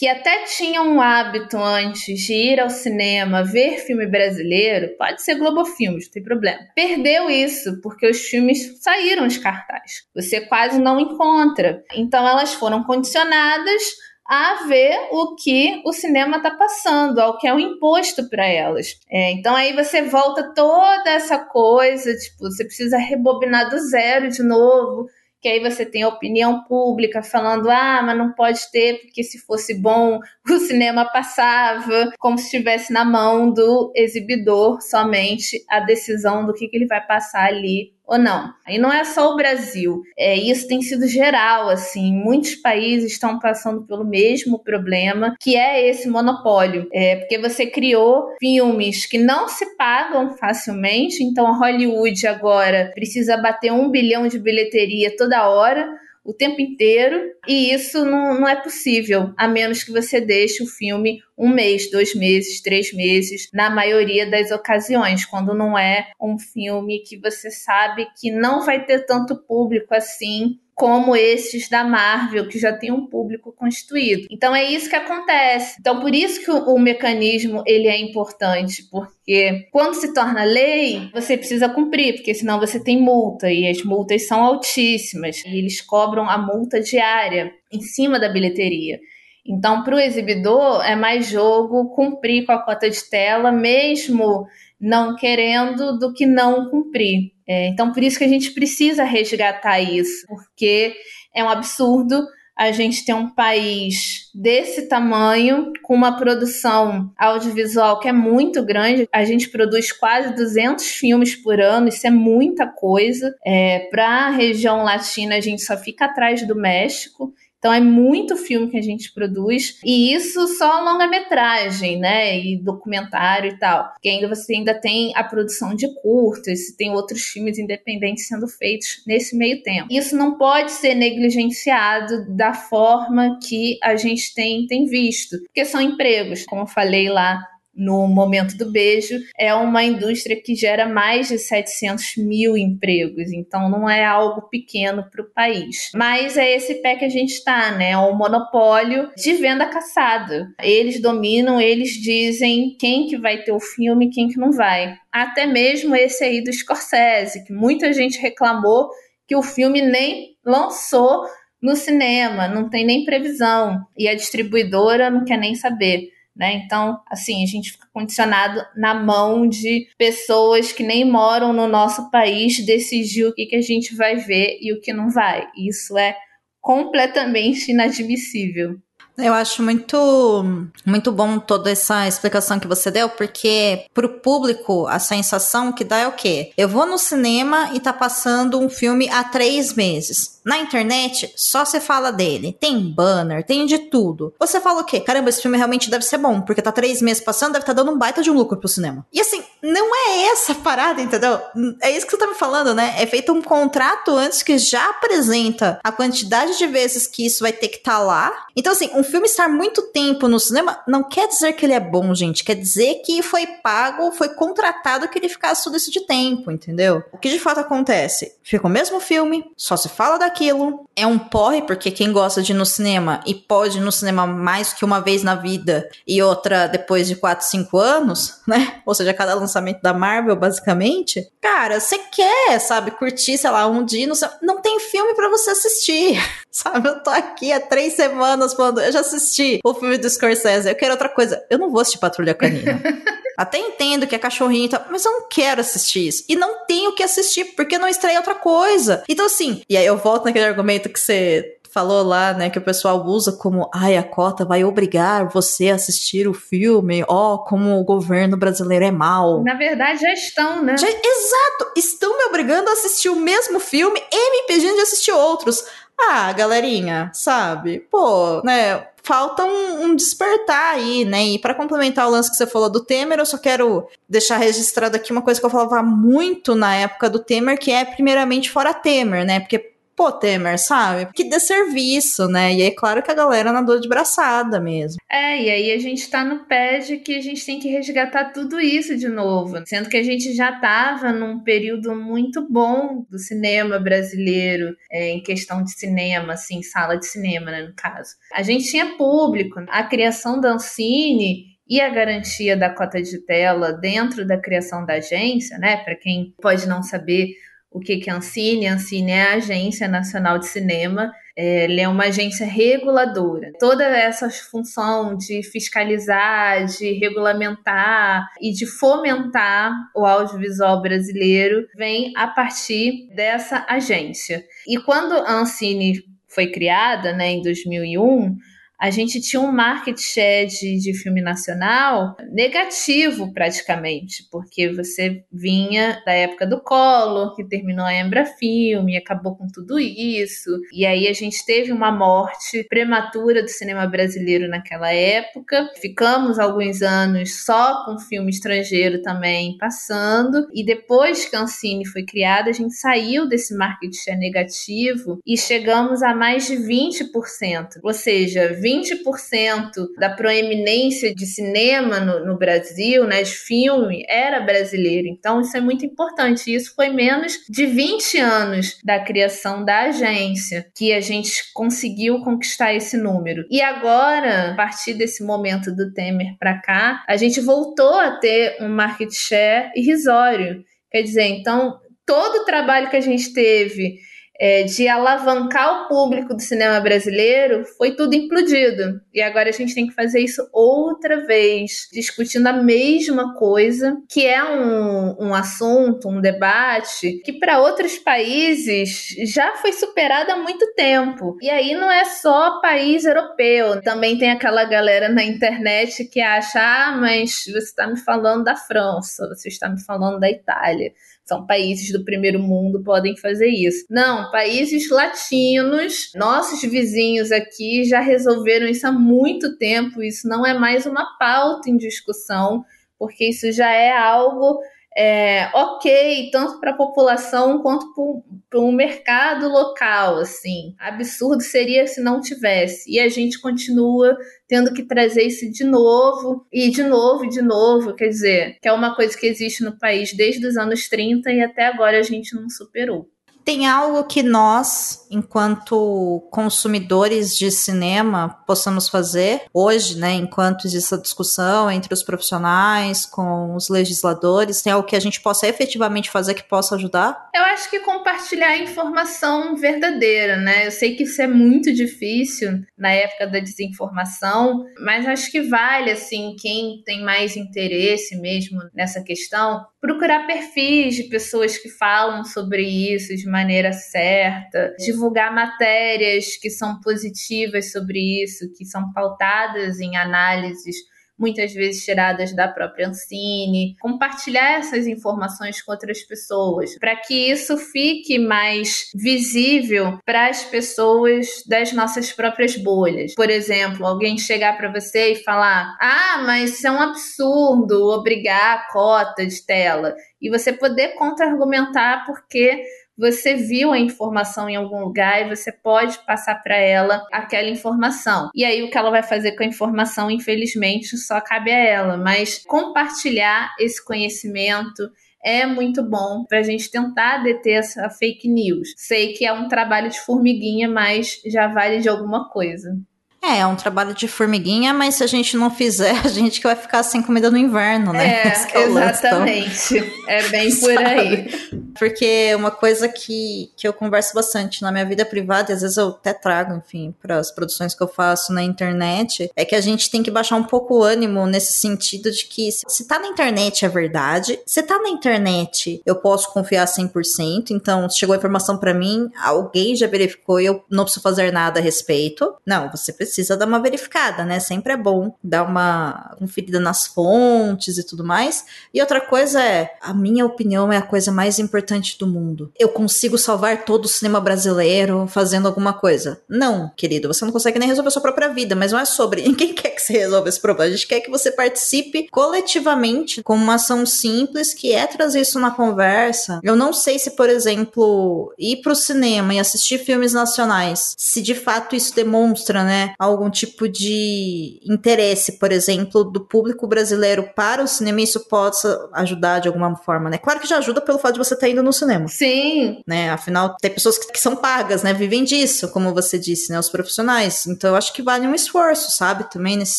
que até tinham um hábito antes de ir ao cinema ver filme brasileiro, pode ser Globo Filmes, não tem problema. Perdeu isso porque os filmes saíram de cartaz. Você quase não encontra. Então elas foram condicionadas a ver o que o cinema está passando, ao que é o imposto para elas. É, então aí você volta toda essa coisa, tipo, você precisa rebobinar do zero de novo que aí você tem a opinião pública falando, ah, mas não pode ter, porque se fosse bom, *laughs* o cinema passava, como se estivesse na mão do exibidor somente a decisão do que, que ele vai passar ali ou não. Aí não é só o Brasil, é, isso tem sido geral, assim, muitos países estão passando pelo mesmo problema, que é esse monopólio, é, porque você criou filmes que não se pagam facilmente, então Hollywood agora precisa bater um bilhão de bilheteria toda hora, o tempo inteiro, e isso não, não é possível, a menos que você deixe o filme um mês, dois meses, três meses, na maioria das ocasiões, quando não é um filme que você sabe que não vai ter tanto público assim como esses da Marvel, que já tem um público constituído. Então é isso que acontece. Então por isso que o, o, mecanismo ele é importante, porque quando se torna lei, você precisa cumprir, porque senão você tem multa e as multas são altíssimas e eles cobram a multa diária em cima da bilheteria. Então, para o exibidor, é mais jogo cumprir com a cota de tela, mesmo não querendo, do que não cumprir. É, então, por isso que a gente precisa resgatar isso, porque é um absurdo a gente ter um país desse tamanho, com uma produção audiovisual que é muito grande. A gente produz quase 200 filmes por ano, isso é muita coisa. É, Para a região latina, a gente só fica atrás do México. Então é muito filme que a gente produz e isso só longa-metragem, né, e documentário e tal. Porque ainda você ainda tem a produção de curtas, tem outros filmes independentes sendo feitos nesse meio tempo. Isso não pode ser negligenciado da forma que a gente tem, tem visto, porque são empregos, como eu falei lá no momento do beijo, é uma indústria que gera mais de 700 mil empregos, então não é algo pequeno para o país. Mas é esse pé que a gente está, né? É um monopólio de venda caçada. Eles dominam, eles dizem quem que vai ter o filme, quem que não vai. Até mesmo esse aí do Scorsese, que muita gente reclamou que o filme nem lançou no cinema, não tem nem previsão e a distribuidora não quer nem saber. Né? Então, assim, a gente fica condicionado na mão de pessoas que nem moram no nosso país decidir o que, que a gente vai ver e o que não vai. Isso é completamente inadmissível. Eu acho muito, muito bom toda essa explicação que você deu, porque pro público a sensação que dá é o quê? Eu vou no cinema e tá passando um filme há três meses. Na internet, só se fala dele. Tem banner, tem de tudo. Você fala o quê? Caramba, esse filme realmente deve ser bom, porque tá três meses passando, deve estar tá dando um baita de um lucro pro cinema. E assim, não é essa parada, entendeu? É isso que você tá me falando, né? É feito um contrato antes que já apresenta a quantidade de vezes que isso vai ter que estar tá lá. Então, assim, um filme estar muito tempo no cinema não quer dizer que ele é bom, gente. Quer dizer que foi pago, foi contratado que ele ficasse tudo isso de tempo, entendeu? O que de fato acontece? Fica o mesmo filme, só se fala da aquilo. É um porre, porque quem gosta de ir no cinema e pode ir no cinema mais que uma vez na vida e outra depois de 4, 5 anos, né? Ou seja, cada lançamento da Marvel, basicamente. Cara, você quer, sabe, curtir, sei lá, um dia no cinema. Não tem filme para você assistir, *laughs* sabe? Eu tô aqui há três semanas falando, eu já assisti o filme do Scorsese, eu quero outra coisa. Eu não vou assistir Patrulha Canina. *laughs* Até entendo que é cachorrinho e tal, mas eu não quero assistir isso. E não tenho que assistir, porque não estreia outra coisa. Então, assim, e aí eu volto naquele argumento que você falou lá, né, que o pessoal usa como, ai, a cota vai obrigar você a assistir o filme, ó, oh, como o governo brasileiro é mal. Na verdade, já estão, né? Já, exato, estão me obrigando a assistir o mesmo filme e me pedindo de assistir outros. Ah, galerinha, sabe? Pô, né? falta um, um, despertar aí, né? E para complementar o lance que você falou do Temer, eu só quero deixar registrado aqui uma coisa que eu falava muito na época do Temer, que é primeiramente fora Temer, né? Porque pô, Temer, sabe? Que dê serviço, né? E é claro que a galera nadou de braçada mesmo. É, e aí a gente tá no pé de que a gente tem que resgatar tudo isso de novo. Sendo que a gente já tava num período muito bom do cinema brasileiro, é, em questão de cinema, assim, sala de cinema, né, no caso. A gente tinha público. A criação da Ancine e a garantia da cota de tela dentro da criação da agência, né? Para quem pode não saber, o que, é a Ancine? A Ancine é a Agência Nacional de Cinema, é, ela é uma agência reguladora. Toda essa função de fiscalizar, de regulamentar e de fomentar o audiovisual brasileiro vem a partir dessa agência. E quando a Ancine foi criada, né, em 2001, a gente tinha um market share de, de filme nacional negativo praticamente, porque você vinha da época do Collor, que terminou a Embra Filme, acabou com tudo isso, e aí a gente teve uma morte prematura do cinema brasileiro naquela época. Ficamos alguns anos só com filme estrangeiro também passando, e depois que a Ancine foi criada, a gente saiu desse market share negativo e chegamos a mais de 20%, ou seja, 20 20% da proeminência de cinema no, no, Brasil, né, de filme, era brasileiro. Então, isso é muito importante. Isso foi menos de 20 anos da criação da agência que a gente conseguiu conquistar esse número. E agora, a partir desse momento do Temer para cá, a gente voltou a ter um market share irrisório. Quer dizer, então, todo o trabalho que a gente teve é, de alavancar o público do cinema brasileiro, foi tudo implodido. E agora a gente tem que fazer isso outra vez, discutindo a mesma coisa, que é um, um assunto, um debate, que para outros países já foi superado há muito tempo. E aí não é só país europeu, também tem aquela galera na internet que acha, ah, mas você está me falando da França, você está me falando da Itália. São países do primeiro mundo podem fazer isso. Não, países latinos, nossos vizinhos aqui já resolveram isso há muito tempo. Isso não é mais uma pauta em discussão, porque isso já é algo é, ok, tanto para a população quanto para o mercado local, assim. Absurdo seria se não tivesse. E a gente continua tendo que trazer isso de novo, e de novo, e de novo, quer dizer, que é uma coisa que existe no país desde os anos 30 e até agora a gente não superou. Tem algo que nós, enquanto consumidores de cinema, possamos fazer hoje, né? Enquanto existe essa discussão entre os profissionais, com os legisladores, tem algo que a gente possa efetivamente fazer que possa ajudar? Eu acho que compartilhar informação verdadeira, né? Eu sei que isso é muito difícil na época da desinformação, mas acho que vale, assim, quem tem mais interesse mesmo nessa questão, procurar perfis de pessoas que falam sobre isso de maneira certa, divulgar matérias que são positivas sobre isso, que são pautadas em análises muitas vezes tiradas da própria Ancine, compartilhar essas informações com outras pessoas, para que isso fique mais visível para as pessoas das nossas próprias bolhas. Por exemplo, alguém chegar para você e falar: "Ah, mas isso é um absurdo obrigar a cota de tela". E você poder contra-argumentar porque você viu a informação em algum lugar e você pode passar para ela aquela informação. E aí o que ela vai fazer com a informação, infelizmente, só cabe a ela, mas compartilhar esse conhecimento é muito bom para a gente tentar deter essa fake news. Sei que é um trabalho de formiguinha, mas já vale de alguma coisa. É, é um trabalho de formiguinha, mas se a gente não fizer, *laughs* a gente que vai ficar sem comida no inverno, né? É, é exatamente. Então. É bem *laughs* por aí. Porque uma coisa que, que eu converso bastante na minha vida privada, e às vezes eu até trago, enfim, para as produções que eu faço na internet, é que a gente tem que baixar um pouco o ânimo nesse sentido de que se tá na internet é verdade, se tá na internet eu posso confiar 100%, então se chegou a informação para mim, alguém já verificou e eu não preciso fazer nada a respeito. Não, você precisa precisa dar uma verificada, né? Sempre é bom dar uma conferida nas fontes e tudo mais. E outra coisa é, a minha opinião é a coisa mais importante do mundo. Eu consigo salvar todo o cinema brasileiro fazendo alguma coisa. Não, querido, você não consegue nem resolver a sua própria vida, mas não é sobre *laughs* quem quer que você resolva esse problema. A gente quer que você participe coletivamente com uma ação simples que é trazer isso na conversa. Eu não sei se, por exemplo, ir pro cinema e assistir filmes nacionais, se de fato isso demonstra, né, algum tipo de interesse, por exemplo, do público brasileiro para o cinema, isso possa ajudar de alguma forma, né? Claro que já ajuda pelo fato de você estar indo no cinema. Sim. Né? Afinal, tem pessoas que, que são pagas, né? Vivem disso, como você disse, né? Os profissionais. Então, eu acho que vale um esforço, sabe? Também nesse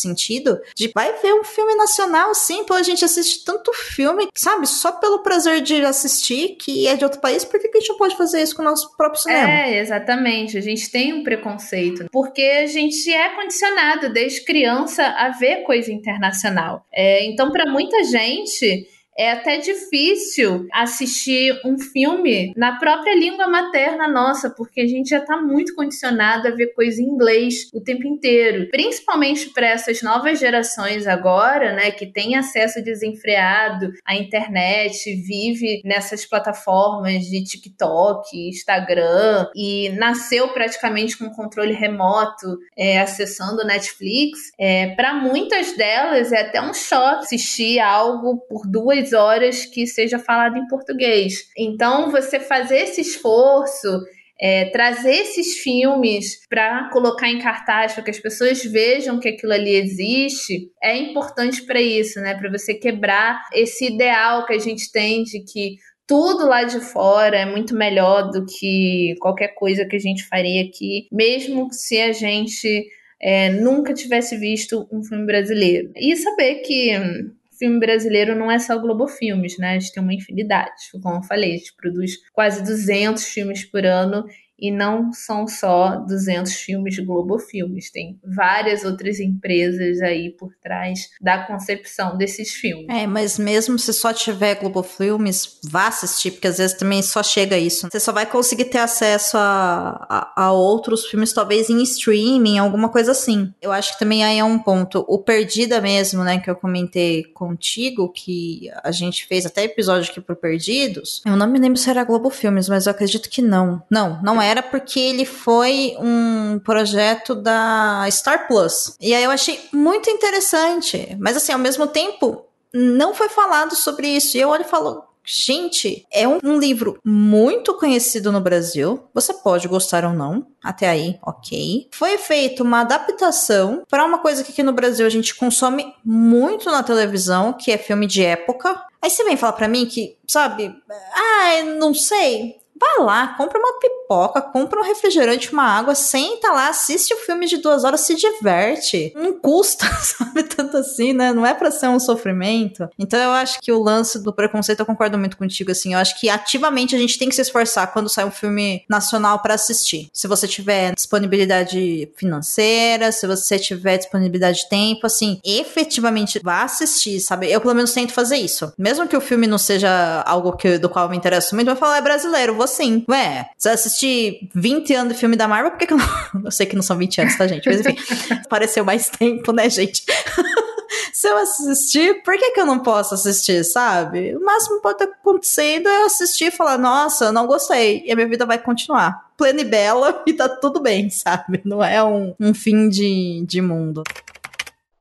sentido, de vai ver um filme nacional, sim, pô, a gente assiste tanto filme, sabe? Só pelo prazer de assistir, que é de outro país, por que a gente não pode fazer isso com o nosso próprio cinema? É, exatamente. A gente tem um preconceito, porque a gente é condicionado desde criança a ver coisa internacional. É, então, para muita gente, é até difícil assistir um filme na própria língua materna nossa, porque a gente já está muito condicionado a ver coisa em inglês o tempo inteiro. Principalmente para essas novas gerações agora, né, que têm acesso desenfreado à internet, vive nessas plataformas de TikTok, Instagram e nasceu praticamente com controle remoto, é, acessando Netflix. É, para muitas delas é até um choque assistir algo por duas horas que seja falado em português. Então, você fazer esse esforço, é, trazer esses filmes para colocar em cartaz, para que as pessoas vejam que aquilo ali existe, é importante para isso, né? Para você quebrar esse ideal que a gente tem de que tudo lá de fora é muito melhor do que qualquer coisa que a gente faria aqui, mesmo se a gente é, nunca tivesse visto um filme brasileiro. E saber que filme brasileiro não é só Globo Filmes, né? A gente tem uma infinidade. Como eu falei, a gente produz quase 200 filmes por ano e não são só 200 filmes Globo Filmes, tem várias outras empresas aí por trás da concepção desses filmes. É, mas mesmo se só tiver Globo Filmes, vá assistir, porque às vezes também só chega isso. Você só vai conseguir ter acesso a, a, a outros filmes, talvez em streaming, alguma coisa assim. Eu acho que também aí é um ponto. O Perdida mesmo, né, que eu comentei contigo, que a gente fez até episódio aqui pro Perdidos. Eu não me lembro se era Globo Filmes, mas eu acredito que não. Não, não é era porque ele foi um projeto da Star Plus. E aí eu achei muito interessante. Mas assim, ao mesmo tempo, não foi falado sobre isso. E eu olho e falo, Gente, é um, um, livro muito conhecido no Brasil. Você pode gostar ou não. Até aí, ok. Foi feita uma adaptação para uma coisa que aqui no Brasil a gente consome muito na televisão, que é filme de época. Aí você vem falar para mim que, sabe, ah, não sei. Vai lá, compra uma pipoca, compra um refrigerante, uma água, senta lá, assiste o filme de duas horas, se diverte. Não custa, *laughs* sabe? Tanto assim, né? Não é para ser um sofrimento. Então eu acho que o lance do preconceito, eu concordo muito contigo, assim. Eu acho que ativamente a gente tem que se esforçar quando sai um filme nacional para assistir. Se você tiver disponibilidade financeira, se você tiver disponibilidade de tempo, assim, efetivamente vá assistir, sabe? Eu pelo menos tento fazer isso. Mesmo que o filme não seja algo que, do qual eu me interesso muito, eu falo, é brasileiro, vou sim. Ué, se eu assistir 20 anos de filme da Marvel, por que, que eu não. *laughs* Eu sei que não são 20 anos, tá, gente? Mas enfim, *laughs* pareceu mais tempo, né, gente? *laughs* se eu assistir, por que, que eu não posso assistir, sabe? O máximo que pode estar acontecendo é eu assistir e falar, nossa, não gostei. E a minha vida vai continuar. Plena e bela e tá tudo bem, sabe? Não é um, um fim de, de mundo.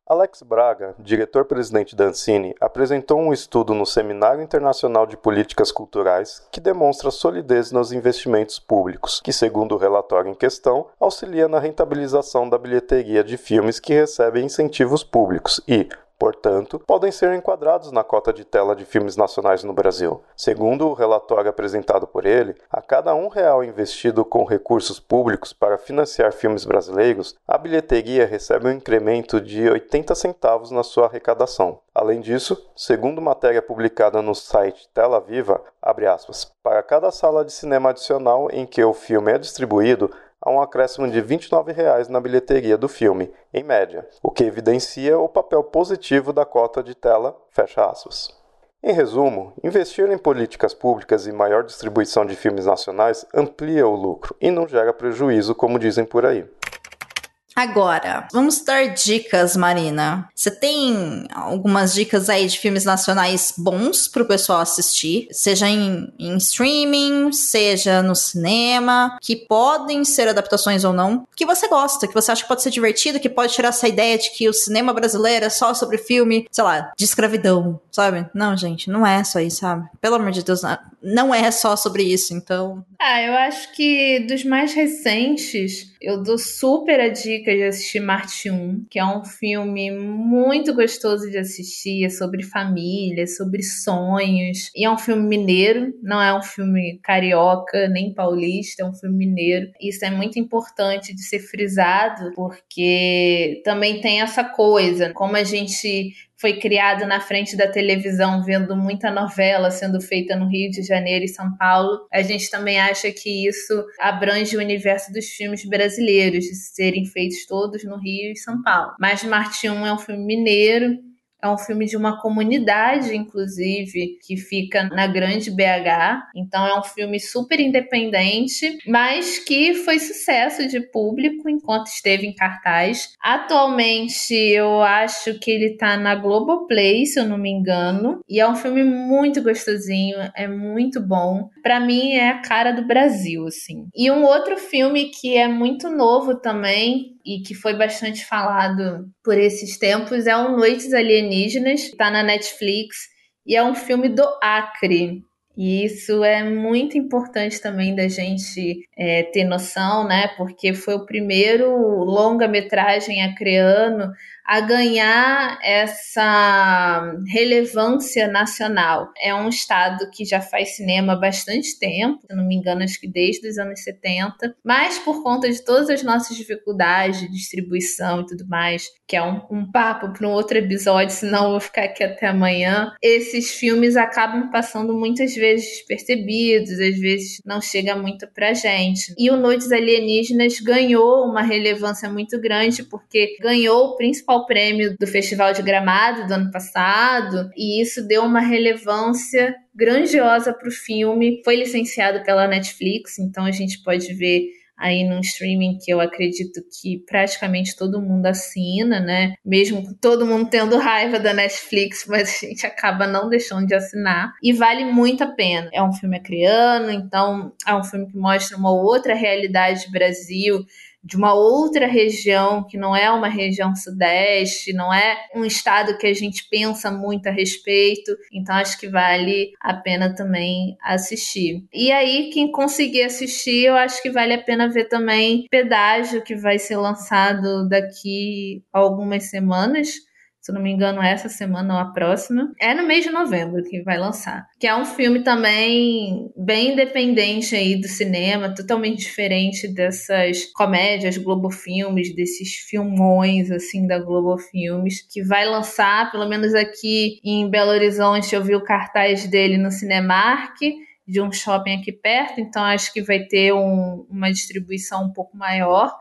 Alex Braga, diretor-presidente da Ancine, apresentou um estudo no Seminário Internacional de Políticas Culturais que demonstra solidez nos investimentos públicos, que, segundo o relatório em questão, auxilia na rentabilização da bilheteria de filmes que recebem incentivos públicos e, portanto, podem ser enquadrados na cota de tela de filmes nacionais no Brasil. Segundo o relatório apresentado por ele, a cada um real investido com recursos públicos para financiar filmes brasileiros, a bilheteria recebe um incremento de 80 centavos na sua arrecadação. Além disso, segundo matéria publicada no site Tela Viva, aspas, para cada sala de cinema adicional em que o filme é distribuído, a um acréscimo de R$ 29,00 na bilheteria do filme, em média, o que evidencia o papel positivo da cota de tela, fecha aspas. Em resumo, investir em políticas públicas e maior distribuição de filmes nacionais amplia o lucro e não gera prejuízo, como dizem por aí. Agora, vamos dar dicas, Marina. Você tem algumas dicas aí de filmes nacionais bons pro pessoal assistir, seja em, em, streaming, seja no cinema, que podem ser adaptações ou não, que você gosta, que você acha que pode ser divertido, que pode tirar essa ideia de que o cinema brasileiro é só sobre filme, sei lá, de escravidão, sabe? Não, gente, não é só isso, sabe? Pelo amor de Deus, não é só sobre isso, então. Ah, eu acho que dos mais recentes eu dou super a dica de assistir Marte 1, que é um filme muito gostoso de assistir, é sobre família, sobre sonhos. E é um filme mineiro, não é um filme carioca nem paulista, é um filme mineiro. Isso é muito importante de ser frisado, porque também tem essa coisa, como a gente foi criado na frente da televisão, vendo muita novela sendo feita no Rio de Janeiro e São Paulo. A gente também acha que isso abrange o universo dos filmes brasileiros, de serem feitos todos no Rio e São Paulo. Mas Marte 1 é um filme mineiro, é um filme de uma comunidade, inclusive, que fica na Grande BH. Então é um filme super independente, mas que foi sucesso de público enquanto esteve em cartaz. Atualmente eu acho que ele tá na Globoplay, se eu não me engano. E é um filme muito gostosinho, é muito bom. Para mim é a cara do Brasil, assim. E um outro filme que é muito novo também, e que foi bastante falado por esses tempos é o Noites Alienígenas, está na Netflix e é um filme do Acre. E isso é muito importante também da gente é, ter noção, né? Porque foi o primeiro longa-metragem acreano a ganhar essa relevância nacional. É um estado que já faz cinema há bastante tempo, se não me engano, acho que desde os anos 70, mas por conta de todas as nossas dificuldades de distribuição e tudo mais, que é um, um papo para um outro episódio, senão eu vou ficar aqui até amanhã, esses filmes acabam passando muitas vezes despercebidos, às vezes não chega muito pra gente. E o Noites Alienígenas ganhou uma relevância muito grande porque ganhou o principal prêmio do Festival de Gramado do ano passado, e isso deu uma relevância grandiosa para o filme. Foi licenciado pela Netflix, então a gente pode ver aí num streaming que eu acredito que praticamente todo mundo assina, né? Mesmo todo mundo tendo raiva da Netflix, *laughs* mas a gente acaba não deixando de assinar. E vale muito a pena. É um filme acreano, então é um filme que mostra uma outra realidade do Brasil de uma outra região que não é uma região sudeste, não é um estado que a gente pensa muito a respeito. Então acho que vale a pena também assistir. E aí quem conseguir assistir, eu acho que vale a pena ver também Pedágio que vai ser lançado daqui a algumas semanas se não me engano, essa semana ou a próxima. É no mês de novembro que vai lançar. Que é um filme também bem independente aí do cinema, totalmente diferente dessas comédias Globo Filmes, desses filmões assim da Globo Filmes, que vai lançar, pelo menos aqui em Belo Horizonte, eu vi o cartaz dele no Cinemark de um shopping aqui perto, então acho que vai ter um, uma distribuição um pouco maior.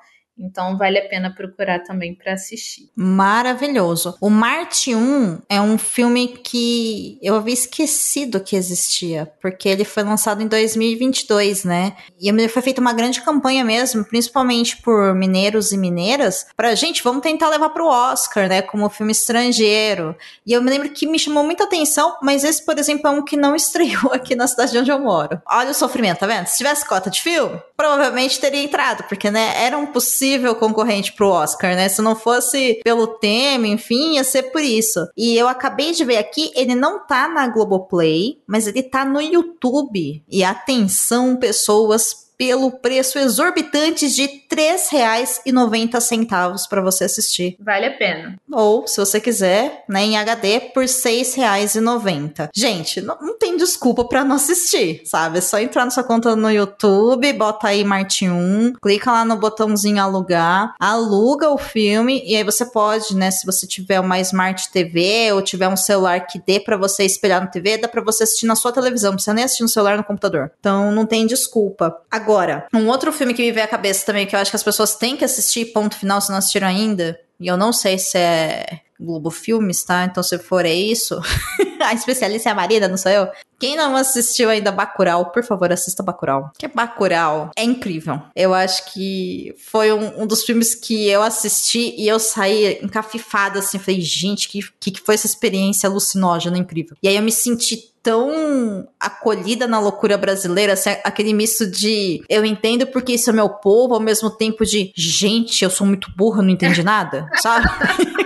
Então vale a pena procurar também para assistir. Maravilhoso. O Marte 1 é um filme que eu havia esquecido que existia, porque ele foi lançado em 2022, né? E foi feita uma grande campanha mesmo, principalmente por mineiros e mineiras, pra gente, vamos tentar levar pro Oscar, né, como filme estrangeiro. E eu me lembro que me chamou muita atenção, mas esse, por exemplo, é um que não *laughs* estreou aqui na cidade onde eu moro. Olha o sofrimento, tá vendo? Se tivesse cota de filme, provavelmente teria entrado, porque, né, era um possível possível concorrente pro Oscar, né? Se não fosse pelo tema, enfim, ia ser por isso. E eu acabei de ver aqui, ele não tá na Globoplay, mas ele tá no YouTube. E atenção, pessoas, pelo preço exorbitante de R$ 3,90 para você assistir. Vale a pena. Ou, se você quiser, né, em HD por R$ 6,90. Gente, não, não, tem desculpa para não assistir, sabe? É só entrar na sua conta no YouTube, bota aí Marte 1, clica lá no botãozinho alugar, aluga o filme e aí você pode, né, se você tiver uma Smart TV ou tiver um celular que dê para você espelhar na TV, dá para você assistir na sua televisão, não precisa nem assistir no celular no computador. Então não tem desculpa. Agora Agora, um outro filme que me veio à cabeça também, que eu acho que as pessoas têm que assistir, ponto final, se não assistiram ainda, e eu não sei se é Globo Filmes, tá? Então, se for é isso, *laughs* a especialista é a Marina, não sou eu. Quem não assistiu ainda Bacurau, por favor, assista Bacurau. Que Bacurau é incrível. Eu acho que foi um, um, dos filmes que eu assisti e eu saí encafifada, assim, falei, gente, que, que foi essa experiência alucinógena, incrível. E aí eu me senti tão acolhida na loucura brasileira, assim, aquele misto de eu entendo porque isso é meu povo, ao mesmo tempo de gente, eu sou muito burra, não entendi nada, sabe? *laughs*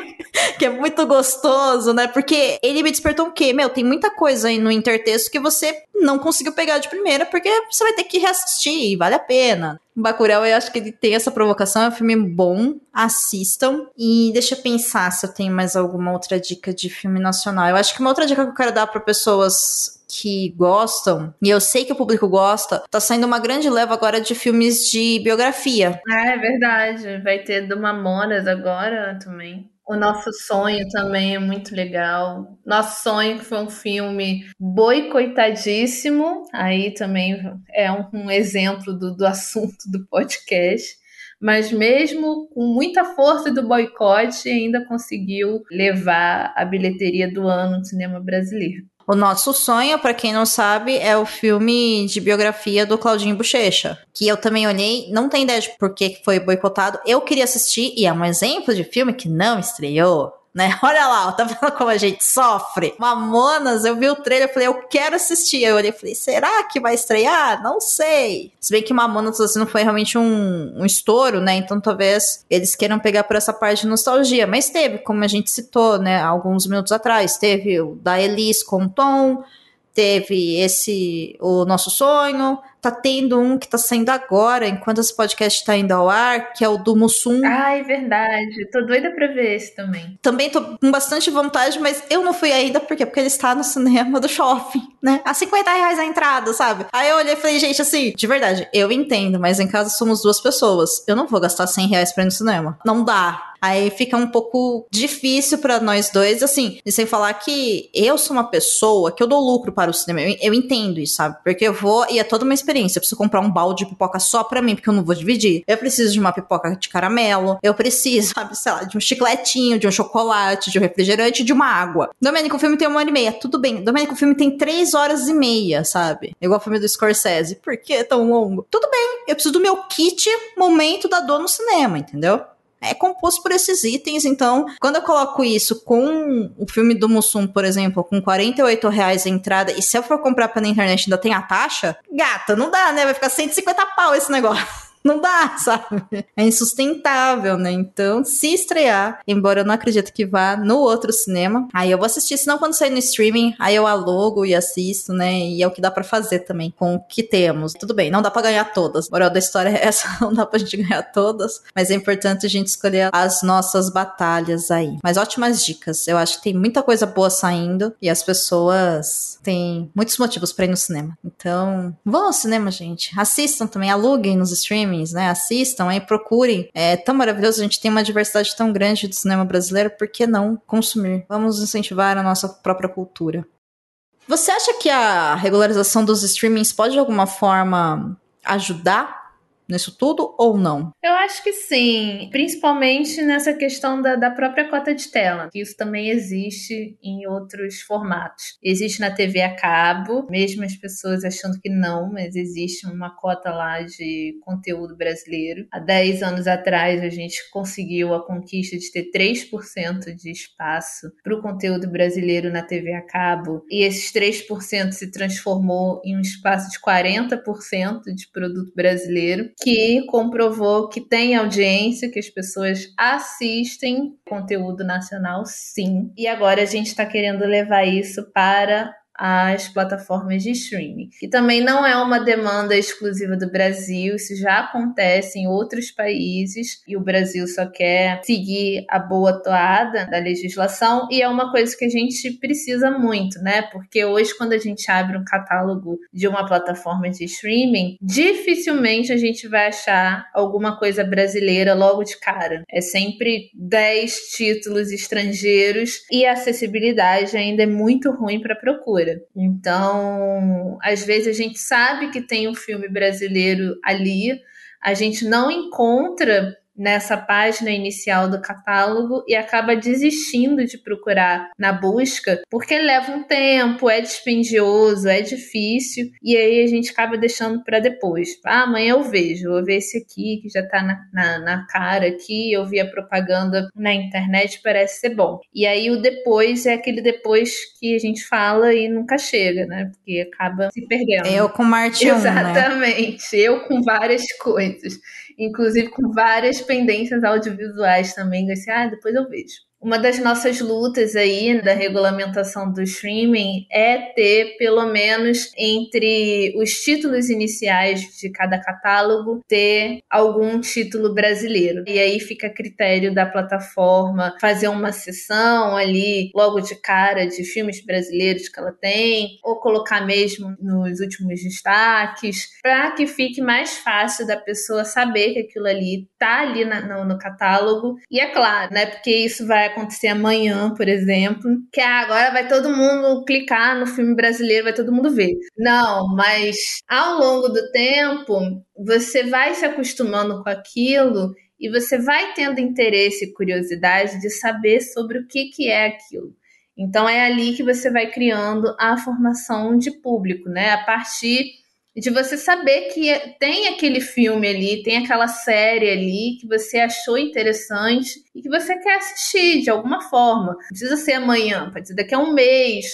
é muito gostoso, né? Porque ele me despertou o quê? Meu, tem muita coisa aí no intertexto que você não conseguiu pegar de primeira, porque você vai ter que reassistir e vale a pena. Bacurau, eu acho que ele tem essa provocação, é um filme bom, assistam. E deixa eu pensar se eu tenho mais alguma outra dica de filme nacional. Eu acho que uma outra dica que eu quero dar para pessoas que gostam, e eu sei que o público gosta, tá saindo uma grande leva agora de filmes de biografia. Ah, é verdade. Vai ter do Mamonas agora também. O Nosso Sonho também é muito legal. Nosso Sonho, foi um filme boicotadíssimo, aí também é um, um exemplo do, do assunto do podcast mas mesmo com muita força do boicote, ainda conseguiu levar a bilheteria do ano no cinema brasileiro. O Nosso Sonho, para quem não sabe, é o filme de biografia do Claudinho Bochecha, que eu também olhei, não tem ideia de por que foi boicotado. Eu queria assistir e é um exemplo de filme que não estreou né? *laughs* Olha lá, tá vendo como a gente sofre? Mamonas, eu vi o trailer, eu falei, eu quero assistir. Eu olhei e falei, será que vai estrear? Não sei. Se bem que Mamonas assim, não foi realmente um, um estouro, né? Então talvez eles queiram pegar por essa parte de nostalgia. Mas teve, como a gente citou, né, alguns minutos atrás, teve o da Elis com Tom, teve esse O Nosso Sonho, tá tendo um que tá saindo agora, enquanto esse podcast tá indo ao ar, que é o do Mussum. Ai, verdade. Tô doida pra ver esse também. Também tô com bastante vontade, mas eu não fui ainda, por quê? Porque ele está no cinema do shopping, né? A 50 reais a entrada, sabe? Aí eu olhei e falei, gente, assim, de verdade, eu entendo, mas em casa somos duas pessoas. Eu não vou gastar 100 reais pra ir no cinema. Não dá. Aí fica um pouco difícil para nós dois, assim, e sem falar que eu sou uma pessoa que eu dou lucro para o cinema. Eu, eu, entendo isso, sabe? Porque eu vou e é toda uma experiência. Eu preciso comprar um balde de pipoca só pra mim, porque eu não vou dividir. Eu preciso de uma pipoca de caramelo. Eu preciso, *laughs* sabe, sei lá, de um chicletinho, de um chocolate, de um refrigerante, de uma água. Domênico, o filme tem uma hora e meia. Tudo bem. Domênico, o filme tem três horas e meia, sabe? Igual o filme do Scorsese. Por que tão longo? Tudo bem. Eu preciso do meu kit momento da dor no cinema, entendeu? É composto por esses itens. Então, quando eu coloco isso com o filme do Mussum, por exemplo, com 48 reais a entrada, e se eu for comprar pela internet ainda tem a taxa, gata, não dá, né? Vai ficar 150 pau esse negócio. Não dá, *laughs* sabe? É insustentável, né? Então, se estrear, embora eu não acredito que vá no outro cinema, aí eu vou assistir. Senão, quando sair no streaming, aí eu alugo e assisto, né? E é o que dá para fazer também com o que temos. Tudo bem, não dá para ganhar todas. A moral da história é *laughs* essa, não dá pra gente ganhar todas. Mas é importante a gente escolher as nossas batalhas aí. Mas ótimas dicas. Eu acho que tem muita coisa boa saindo e as pessoas têm muitos motivos para ir no cinema. Então, vão ao cinema, gente. Assistam também, aluguem nos streaming streamings, né? Assistam aí, procurem. É tão maravilhoso, a gente tem uma diversidade tão grande do cinema brasileiro, por que não consumir? Vamos incentivar a nossa própria cultura. Você acha que a regularização dos streamings pode de alguma forma ajudar nisso tudo ou não? Eu acho que sim, principalmente nessa questão da, da própria cota de tela, que isso também existe em outros formatos. Existe na TV a cabo, mesmo as pessoas achando que não, mas existe uma cota lá de conteúdo brasileiro. Há 10 anos atrás a gente conseguiu a conquista de ter 3% de espaço para o conteúdo brasileiro na TV a cabo, e esses 3% se transformou em um espaço de 40% de produto brasileiro que comprovou que tem audiência, que as pessoas assistem conteúdo nacional, sim. E agora a gente está querendo levar isso para as plataformas de streaming. E também não é uma demanda exclusiva do Brasil, isso já acontece em outros países e o Brasil só quer seguir a boa toada da legislação e é uma coisa que a gente precisa muito, né? Porque hoje quando a gente abre um catálogo de uma plataforma de streaming, dificilmente a gente vai achar alguma coisa brasileira logo de cara. É sempre 10 títulos estrangeiros e a acessibilidade ainda é muito ruim para procura. Então, às vezes a gente sabe que tem um filme brasileiro ali, a gente não encontra nessa página inicial do catálogo e acaba desistindo de procurar na busca, porque leva um tempo, é dispendioso, é difícil, e aí a gente acaba deixando para depois. Ah, amanhã eu vejo, vou ver esse aqui que já está na, na, na, cara aqui, eu vi a propaganda na internet, parece ser bom. E aí o depois é aquele depois que a gente fala e nunca chega, né? Porque acaba se perdendo. Eu com Martin né? Exatamente, né? eu com várias coisas inclusive com várias pendências audiovisuais também. Assim, ah, depois eu vejo. Uma das nossas lutas aí da regulamentação do streaming é ter, pelo menos entre os títulos iniciais de cada catálogo, ter algum título brasileiro. E aí fica a critério da plataforma fazer uma sessão ali, logo de cara, de filmes brasileiros que ela tem, ou colocar mesmo nos últimos destaques, para que fique mais fácil da pessoa saber que aquilo ali tá ali na, no, no catálogo. E é claro, né? Porque isso vai acontecer amanhã, por exemplo, que ah, agora vai todo mundo clicar no filme brasileiro, vai todo mundo ver. Não, mas ao longo do tempo, você vai se acostumando com aquilo e você vai tendo interesse e curiosidade de saber sobre o que, que é aquilo. Então é ali que você vai criando a formação de público, né? A partir de você saber que tem aquele filme ali, tem aquela série ali que você achou interessante e que você quer assistir de alguma forma. Não precisa ser amanhã, pode ser daqui a um mês,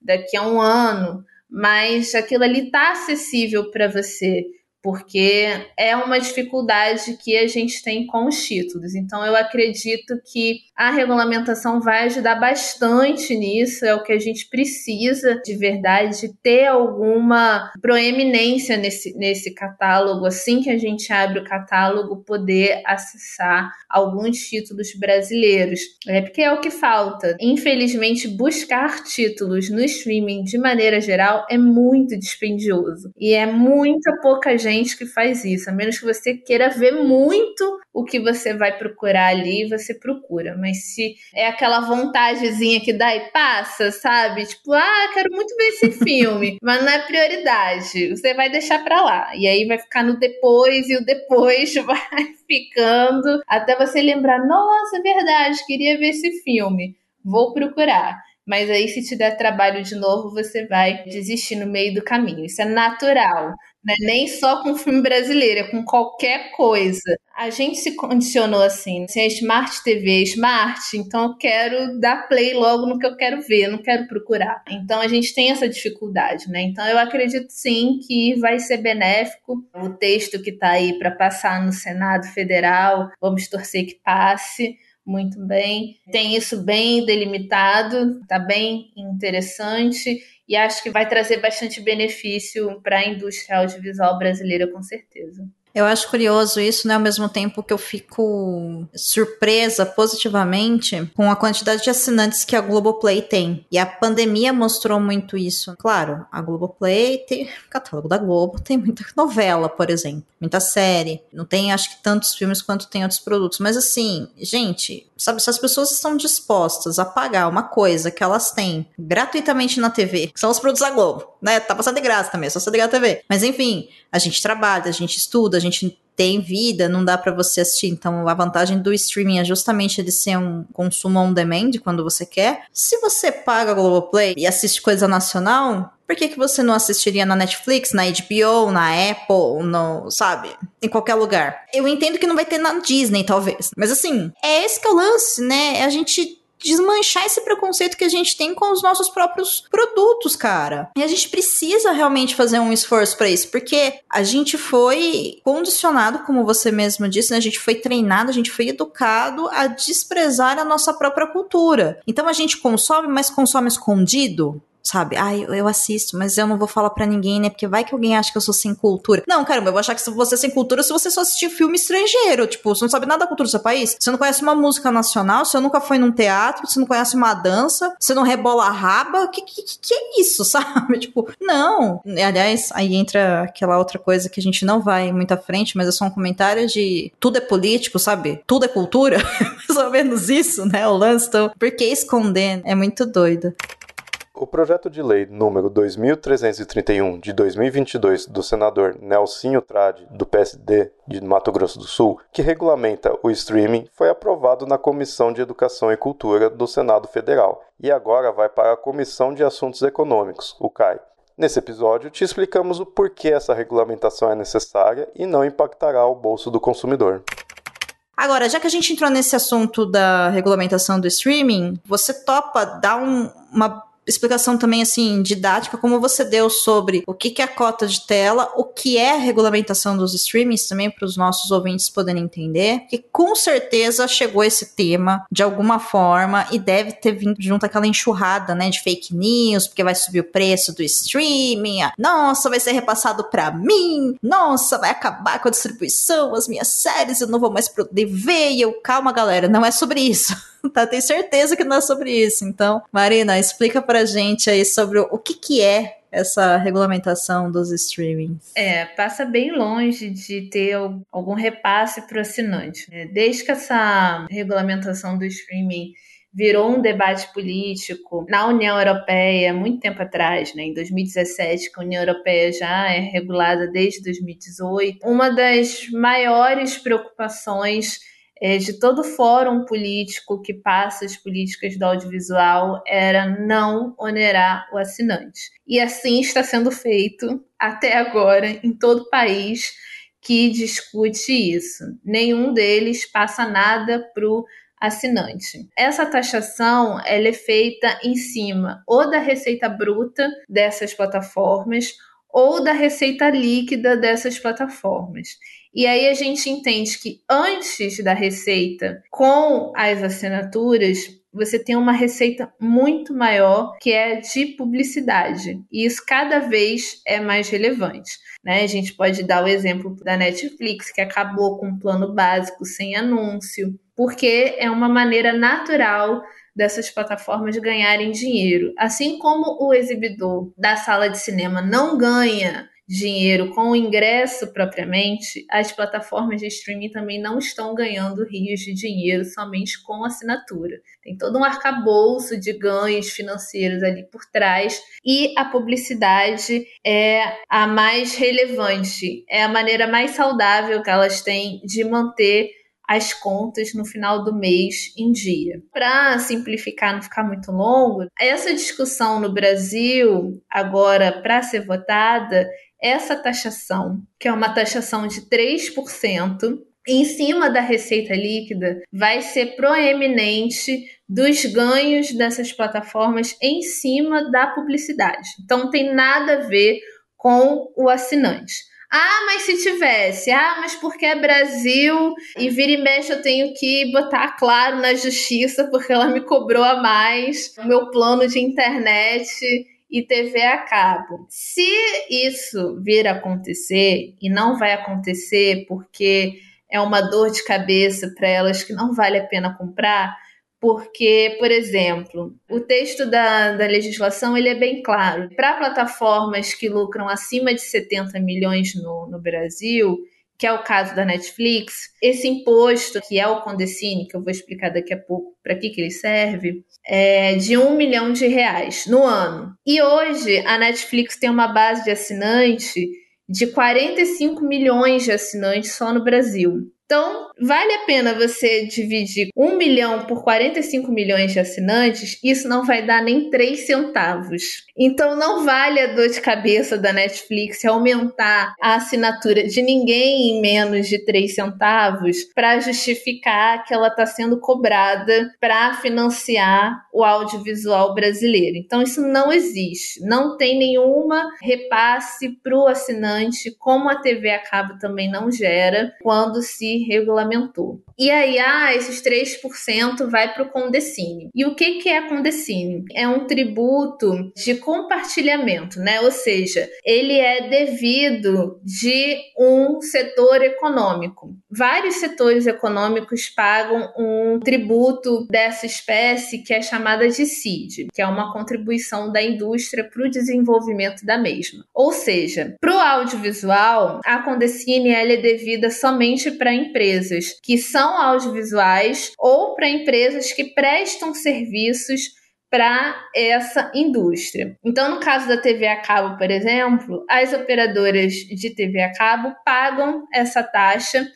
daqui a um ano, mas aquilo ali está acessível para você porque é uma dificuldade que a gente tem com os títulos. Então, eu acredito que a regulamentação vai ajudar bastante nisso, é o que a gente precisa de verdade, de ter alguma proeminência nesse, nesse catálogo, assim que a gente abre o catálogo, poder acessar alguns títulos brasileiros. É porque é o que falta. Infelizmente, buscar títulos no streaming de maneira geral é muito dispendioso e é muita pouca gente gente que faz isso, a menos que você queira ver muito o que você vai procurar ali, você procura. Mas se é aquela vontadezinha que dá e passa, sabe? Tipo, ah, quero muito ver esse *laughs* filme, mas não é prioridade. Você vai deixar pra lá. E aí vai ficar no depois e o depois *laughs* vai ficando até você lembrar: nossa, é verdade, queria ver esse filme. Vou procurar. Mas aí, se te der trabalho de novo, você vai desistir no meio do caminho. Isso é natural. Né? Nem só com filme brasileiro, é com qualquer coisa. A gente se condicionou assim, assim, a Smart TV, Smart, então eu quero dar play logo no que eu quero ver, não quero procurar. Então a gente tem essa dificuldade, né? Então eu acredito sim que vai ser benéfico o texto que está aí para passar no Senado Federal, vamos torcer que passe muito bem. Tem isso bem delimitado, tá bem interessante e acho que vai trazer bastante benefício para a indústria audiovisual brasileira, com certeza. Eu acho curioso isso, né? Ao mesmo tempo que eu fico surpresa positivamente com a quantidade de assinantes que a Globoplay tem. E a pandemia mostrou muito isso. Claro, a Globoplay tem catálogo da Globo, tem muita novela, por exemplo, muita série. Não tem, acho que, tantos filmes quanto tem outros produtos. Mas assim, gente, sabe, se as pessoas estão dispostas a pagar uma coisa que elas têm gratuitamente na TV, que são os produtos da Globo, né? Tá passando de graça também, é só você ligar a TV. Mas enfim, a gente trabalha, a gente estuda, a gente tem vida, não dá para você assistir. Então, a vantagem do streaming é justamente ele ser um consumo on demand quando você quer. Se você paga a Globoplay e assiste coisa nacional, por que, que você não assistiria na Netflix, na HBO, na Apple, no, sabe? Em qualquer lugar. Eu entendo que não vai ter na Disney, talvez. Mas assim, é esse que é o lance, né? A gente desmanchar esse preconceito que a gente tem com os nossos próprios produtos, cara. E a gente precisa realmente fazer um esforço para isso, porque a gente foi condicionado, como você mesmo disse, né? A gente foi treinado, a gente foi educado a desprezar a nossa própria cultura. Então a gente consome, mas consome escondido sabe? Ah, eu, eu, assisto, mas eu não vou falar para ninguém, né? Porque vai que alguém acha que eu sou sem cultura. Não, caramba, eu vou achar que você é sem cultura se você só assistir filme estrangeiro. Tipo, você não sabe nada da cultura do seu país. Você não conhece uma música nacional, você nunca foi num teatro, você não conhece uma dança, você não rebola a raba. Que, que, que é isso, *laughs* sabe? Tipo, não. Aliás, aí entra aquela outra coisa que a gente não vai muito à frente, mas é só um comentário de tudo é político, sabe? Tudo é cultura. *laughs* Mais ou menos isso, né? O lance. Então, por que esconder? É muito doido. O projeto de lei número 2331 de 2022 do senador Nelsinho Trade, do PSD de Mato Grosso do Sul, que regulamenta o streaming, foi aprovado na Comissão de Educação e Cultura do Senado Federal e agora vai para a Comissão de Assuntos Econômicos, o CAI. Nesse episódio, te explicamos o porquê essa regulamentação é necessária e não impactará o bolso do consumidor. Agora, já que a gente entrou nesse assunto da regulamentação do streaming, você topa dar um, uma explicação também assim didática como você deu sobre o que, que é a cota de tela, o que é a regulamentação dos streamings também para os nossos ouvintes poderem entender, que com certeza chegou esse tema de alguma forma e deve ter vindo junto aquela enxurrada, né, de fake news, porque vai subir o preço do streaming, nossa, vai ser repassado para mim, nossa, vai acabar com a distribuição, as minhas séries, eu não vou mais poder ver, e eu, calma galera, não é sobre isso. *laughs* *laughs* tá? Tenho certeza que não é sobre isso. Então, Marina, explica pra gente aí sobre o que, que é essa regulamentação dos streamings? É, passa bem longe de ter algum repasse para o assinante. Né? Desde que essa regulamentação do streaming virou um debate político na União Europeia muito tempo atrás, né, em 2017, que a União Europeia já é regulada desde 2018. Uma das maiores preocupações é, de todo fórum político que passa as políticas do audiovisual era não onerar o assinante. E assim está sendo feito até agora em todo o país que discute isso. Nenhum deles passa nada para o assinante. Essa taxação ela é feita em cima ou da receita bruta dessas plataformas ou da receita líquida dessas plataformas. E aí a gente entende que antes da receita, com as assinaturas, você tem uma receita muito maior que é de publicidade. E isso cada vez é mais relevante. Né? A gente pode dar o exemplo da Netflix, que acabou com um plano básico sem anúncio, porque é uma maneira natural dessas plataformas ganharem dinheiro. Assim como o exibidor da sala de cinema não ganha dinheiro com o ingresso propriamente, as plataformas de streaming também não estão ganhando rios de dinheiro somente com assinatura. Tem todo um arcabouço de ganhos financeiros ali por trás e a publicidade é a mais relevante, é a maneira mais saudável que elas têm de manter as contas no final do mês em dia. Para simplificar, não ficar muito longo, essa discussão no Brasil, agora para ser votada, essa taxação, que é uma taxação de 3%, em cima da receita líquida, vai ser proeminente dos ganhos dessas plataformas em cima da publicidade. Então, tem nada a ver com o assinante. Ah, mas se tivesse. Ah, mas porque é Brasil e vira e mexe eu tenho que botar claro na justiça porque ela me cobrou a mais o meu plano de internet e TV a cabo. Se isso vir a acontecer, e não vai acontecer porque é uma dor de cabeça para elas que não vale a pena comprar, porque, por exemplo, o texto da, da legislação ele é bem claro. Para plataformas que lucram acima de 70 milhões no, no Brasil, que é o caso da Netflix, esse imposto, que é o Condecine, que eu vou explicar daqui a pouco para que, que ele serve, é de um milhão de reais no ano. E hoje a Netflix tem uma base de assinante de 45 milhões de assinantes só no Brasil. Então, vale a pena você dividir 1 milhão por 45 milhões de assinantes, isso não vai dar nem 3 centavos. Então, não vale a dor de cabeça da Netflix aumentar a assinatura de ninguém em menos de 3 centavos para justificar que ela está sendo cobrada para financiar o audiovisual brasileiro. Então, isso não existe. Não tem nenhuma repasse para o assinante, como a TV a cabo também não gera, quando se regulamentou. E aí, ah, esses 3% vai para o Condecine. E o que, que é Condecine? É um tributo de compartilhamento, né? Ou seja, ele é devido de um setor econômico. Vários setores econômicos pagam um tributo dessa espécie que é chamada de CID, que é uma contribuição da indústria para o desenvolvimento da mesma. Ou seja, para o audiovisual, a Condecine é devida somente para empresas que são audiovisuais ou para empresas que prestam serviços para essa indústria. Então, no caso da TV a cabo, por exemplo, as operadoras de TV a cabo pagam essa taxa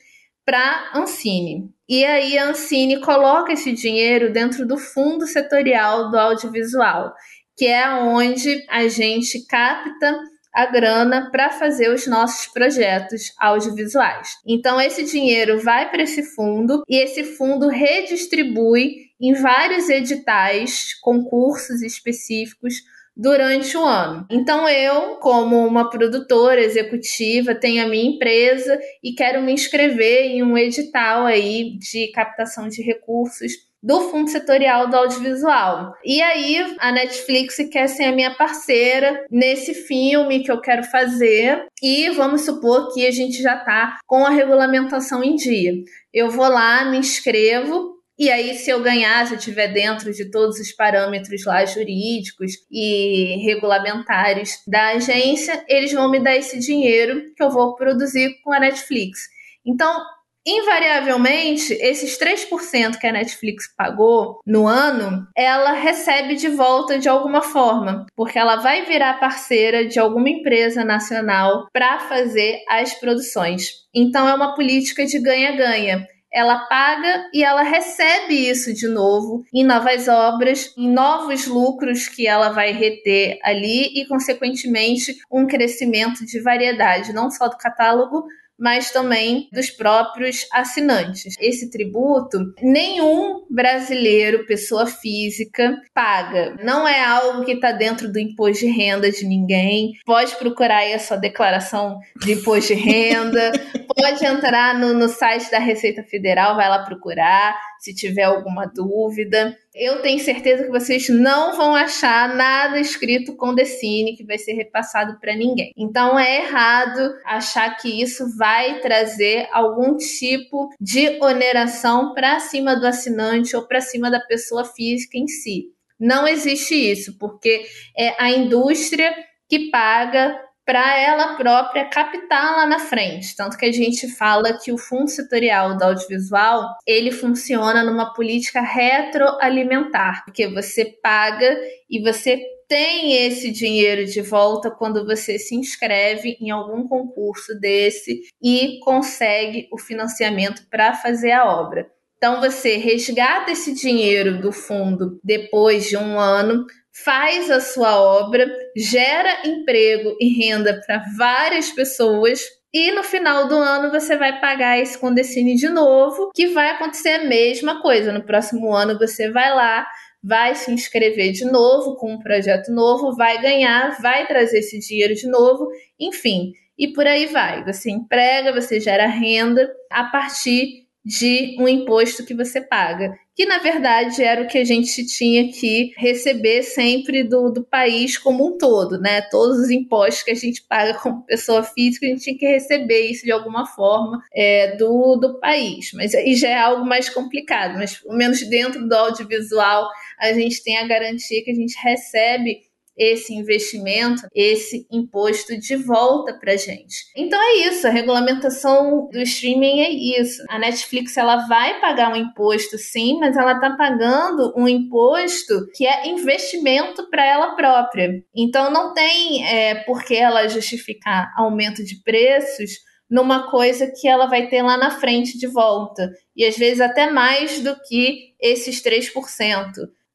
para Ancine. E aí a Ancine coloca esse dinheiro dentro do fundo setorial do audiovisual, que é onde a gente capta a grana para fazer os nossos projetos audiovisuais. Então, esse dinheiro vai para esse fundo e esse fundo redistribui em vários editais, concursos específicos durante o ano. Então eu, como uma produtora executiva, tenho a minha empresa e quero me inscrever em um edital aí de captação de recursos do Fundo Setorial do Audiovisual. E aí a Netflix quer ser a minha parceira nesse filme que eu quero fazer e vamos supor que a gente já está com a regulamentação em dia. Eu vou lá, me inscrevo e aí, se eu ganhar, se eu estiver dentro de todos os parâmetros lá jurídicos e regulamentares da agência, eles vão me dar esse dinheiro que eu vou produzir com a Netflix. Então, invariavelmente, esses 3% que a Netflix pagou no ano, ela recebe de volta de alguma forma, porque ela vai virar parceira de alguma empresa nacional para fazer as produções. Então é uma política de ganha-ganha ela paga e ela recebe isso de novo em novas obras, em novos lucros que ela vai reter ali e, consequentemente, um crescimento de variedade, não só do catálogo, mas também dos próprios assinantes. Esse tributo, nenhum brasileiro, pessoa física, paga. Não é algo que está dentro do imposto de renda de ninguém. Pode procurar aí a sua declaração de imposto de renda, *laughs* pode entrar no, no site da Receita Federal, vai lá procurar se tiver alguma dúvida. Eu tenho certeza que vocês não vão achar nada escrito com Decine que vai ser repassado para ninguém. Então é errado achar que isso vai trazer algum tipo de oneração para cima do assinante ou para cima da pessoa física em si. Não existe isso, porque é a indústria que paga para ela própria captar lá na frente. Tanto que a gente fala que o fundo setorial do audiovisual, ele funciona numa política retroalimentar, porque você paga e você tem esse dinheiro de volta quando você se inscreve em algum concurso desse e consegue o financiamento para fazer a obra. Então você resgata esse dinheiro do fundo depois de um ano, faz a sua obra, gera emprego e renda para várias pessoas. E no final do ano você vai pagar esse Condecine de novo, que vai acontecer a mesma coisa. No próximo ano você vai lá, vai se inscrever de novo com um projeto novo, vai ganhar, vai trazer esse dinheiro de novo, enfim. E por aí vai. Você emprega, você gera renda a partir de um imposto que você paga, que na verdade era o que a gente tinha que receber sempre do, do país como um todo, né? Todos os impostos que a gente paga como pessoa física, a gente tinha que receber isso de alguma forma é, do, do país. Mas aí já é algo mais complicado, mas pelo menos dentro do audiovisual a gente tem a garantia que a gente recebe esse investimento, esse imposto de volta para gente. Então é isso, a regulamentação do streaming é isso. A Netflix ela vai pagar um imposto, sim, mas ela está pagando um imposto que é investimento para ela própria. Então não tem é, por que ela justificar aumento de preços numa coisa que ela vai ter lá na frente de volta. E às vezes até mais do que esses 3%.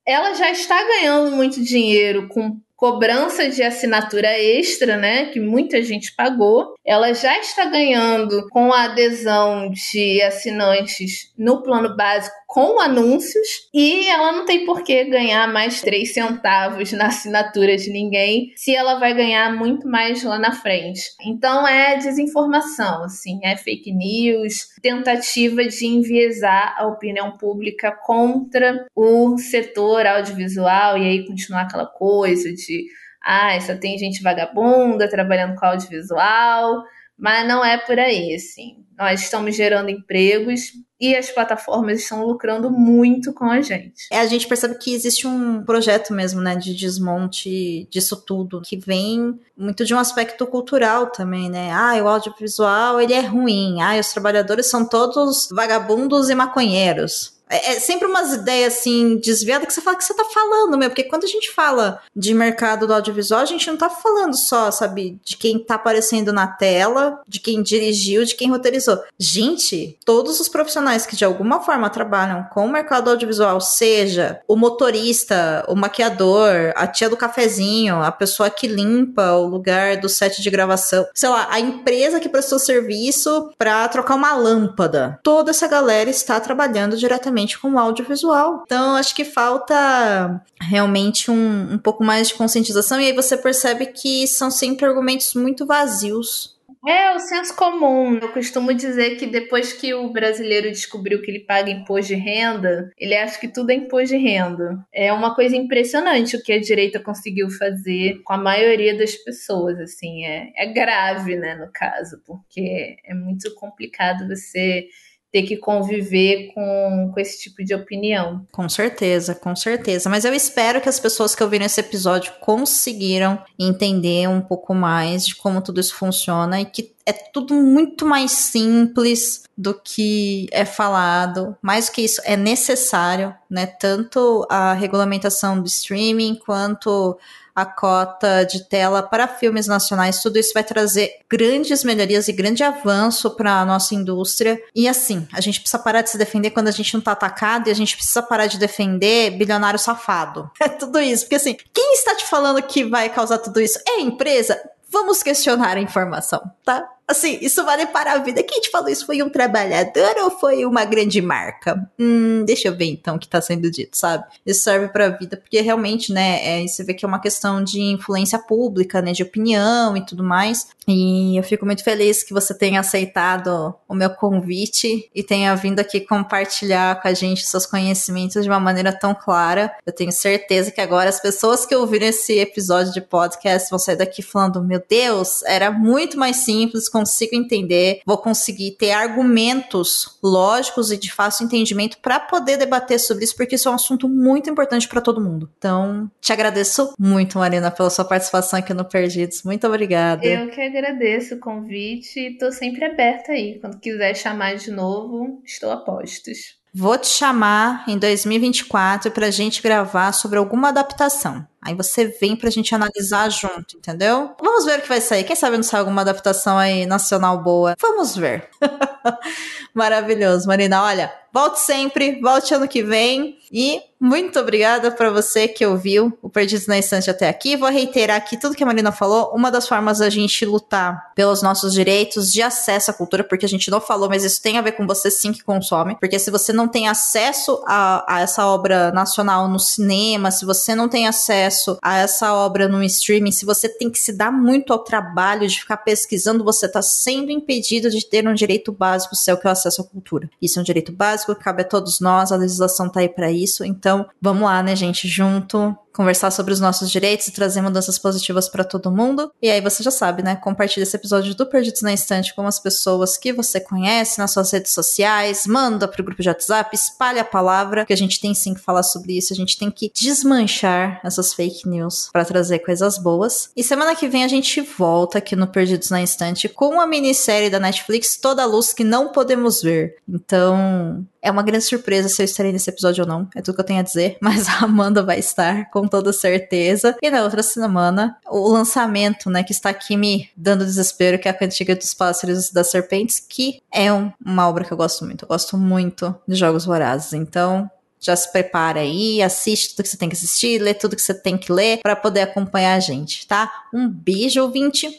Ela já está ganhando muito dinheiro com cobrança de assinatura extra, né, que muita gente pagou. Ela já está ganhando com a adesão de assinantes no plano básico com anúncios e ela não tem por que ganhar mais 3 centavos na assinatura de ninguém se ela vai ganhar muito mais lá na frente. Então é desinformação, assim, é fake news, tentativa de enviesar a opinião pública contra o setor audiovisual e aí continuar aquela coisa de ah, só tem gente vagabunda trabalhando com audiovisual, mas não é por aí, assim. Nós estamos gerando empregos e as plataformas estão lucrando muito com a gente. É, a gente percebe que existe um projeto mesmo, né, de desmonte disso tudo, que vem muito de um aspecto cultural também, né? Ah, o audiovisual, ele é ruim. Ah, os trabalhadores são todos vagabundos e maconheiros. É, é, sempre umas ideias assim desviadas que você fala que você tá falando, meu, porque quando a gente fala de mercado do audiovisual, a gente não tá falando só, sabe, de quem tá aparecendo na tela, de quem dirigiu, de quem roteirizou. Gente, todos os profissionais que de alguma forma trabalham com o mercado audiovisual, seja o motorista, o maquiador, a tia do cafezinho, a pessoa que limpa o lugar do set de gravação, sei lá, a empresa que prestou serviço para trocar uma lâmpada. Toda essa galera está trabalhando diretamente com o audiovisual. Então, acho que falta realmente um, um pouco mais de conscientização, e aí você percebe que são sempre argumentos muito vazios. É o senso comum. Eu costumo dizer que depois que o brasileiro descobriu que ele paga imposto de renda, ele acha que tudo é imposto de renda. É uma coisa impressionante o que a direita conseguiu fazer com a maioria das pessoas. Assim, é, é grave, né, no caso, porque é muito complicado você ter que conviver com, com esse tipo de opinião. Com certeza, com certeza. Mas eu espero que as pessoas que ouviram esse episódio conseguiram entender um pouco mais de como tudo isso funciona e que é tudo muito mais simples do que é falado. Mais do que isso, é necessário, né? Tanto a regulamentação do streaming quanto a cota de tela para filmes nacionais, tudo isso vai trazer grandes melhorias e grande avanço para a nossa indústria. E assim, a gente precisa parar de se defender quando a gente não está atacado e a gente precisa parar de defender bilionário safado. *laughs* É tudo isso. Porque assim, quem está te falando que vai causar tudo isso? É a empresa? Vamos questionar a informação, tá? Assim, isso vale para a vida. Quem te falou isso foi um trabalhador ou foi uma grande marca? Hum, deixa eu ver então o que tá sendo dito, sabe? Isso serve para a vida, porque realmente, né, é, você vê que é uma questão de influência pública, né, de opinião e tudo mais. E eu fico muito feliz que você tenha aceitado o meu convite e tenha vindo aqui compartilhar com a gente seus conhecimentos de uma maneira tão clara. Eu tenho certeza que agora as pessoas que ouviram esse episódio de podcast vão sair daqui falando: meu Deus, era muito mais simples consigo entender, vou conseguir ter argumentos lógicos e de fácil entendimento para poder debater sobre isso, porque isso é um assunto muito importante para todo mundo. Então, te agradeço muito, Marina, pela sua participação aqui no Perdidos. Muito obrigada. Eu que agradeço o convite e tô sempre aberta aí. Quando quiser chamar de novo, estou a postos. Vou te chamar em 2024 para a gente gravar sobre alguma adaptação. Aí você vem pra gente analisar junto, entendeu? Vamos ver o que vai sair. Quem sabe não sai alguma adaptação aí nacional boa. Vamos ver. *laughs* Maravilhoso, Marina. Olha, volte sempre, volte ano que vem. E muito obrigada para você que ouviu o Perdidos na Estante até aqui. Vou reiterar aqui tudo que a Marina falou. Uma das formas da gente lutar pelos nossos direitos de acesso à cultura, porque a gente não falou, mas isso tem a ver com você sim que consome. Porque se você não tem acesso a, a essa obra nacional no cinema, se você não tem acesso a essa obra no streaming, se você tem que se dar muito ao trabalho de ficar pesquisando, você está sendo impedido de ter um direito básico seu, que é o acesso à cultura. Isso é um direito básico que cabe a todos nós, a legislação tá aí para isso. Então, vamos lá, né, gente, junto conversar sobre os nossos direitos e trazer mudanças positivas para todo mundo. E aí você já sabe, né? Compartilha esse episódio do Perdidos na Instante com as pessoas que você conhece nas suas redes sociais, manda pro grupo de WhatsApp, espalha a palavra, que a gente tem sim que falar sobre isso, a gente tem que desmanchar essas fake news para trazer coisas boas. E semana que vem a gente volta aqui no Perdidos na Instante com a minissérie da Netflix Toda a Luz que não podemos ver. Então, é uma grande surpresa se eu estarei nesse episódio ou não, é tudo que eu tenho a dizer, *laughs* mas a Amanda vai estar, com toda certeza. E na outra semana, o lançamento, né, que está aqui me dando desespero, que é a Cantiga dos Pássaros e das Serpentes, que é um, uma obra que eu gosto muito. Eu gosto muito de Jogos Vorazes, então já se prepara aí, assiste tudo que você tem que assistir, lê tudo que você tem que ler para poder acompanhar a gente, tá? Um beijo, ouvinte.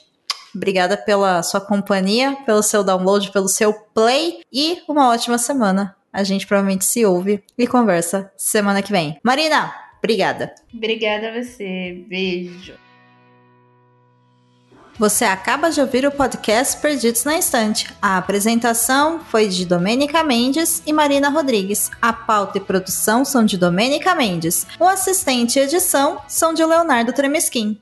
Obrigada pela sua companhia, pelo seu download, pelo seu play e uma ótima semana. A gente provavelmente se ouve e conversa semana que vem. Marina, obrigada. Obrigada a você. Beijo. Você acaba de ouvir o podcast Perdidos na Estante. A apresentação foi de Domênica Mendes e Marina Rodrigues. A pauta e produção são de Domênica Mendes. O assistente e edição são de Leonardo Tremesquim.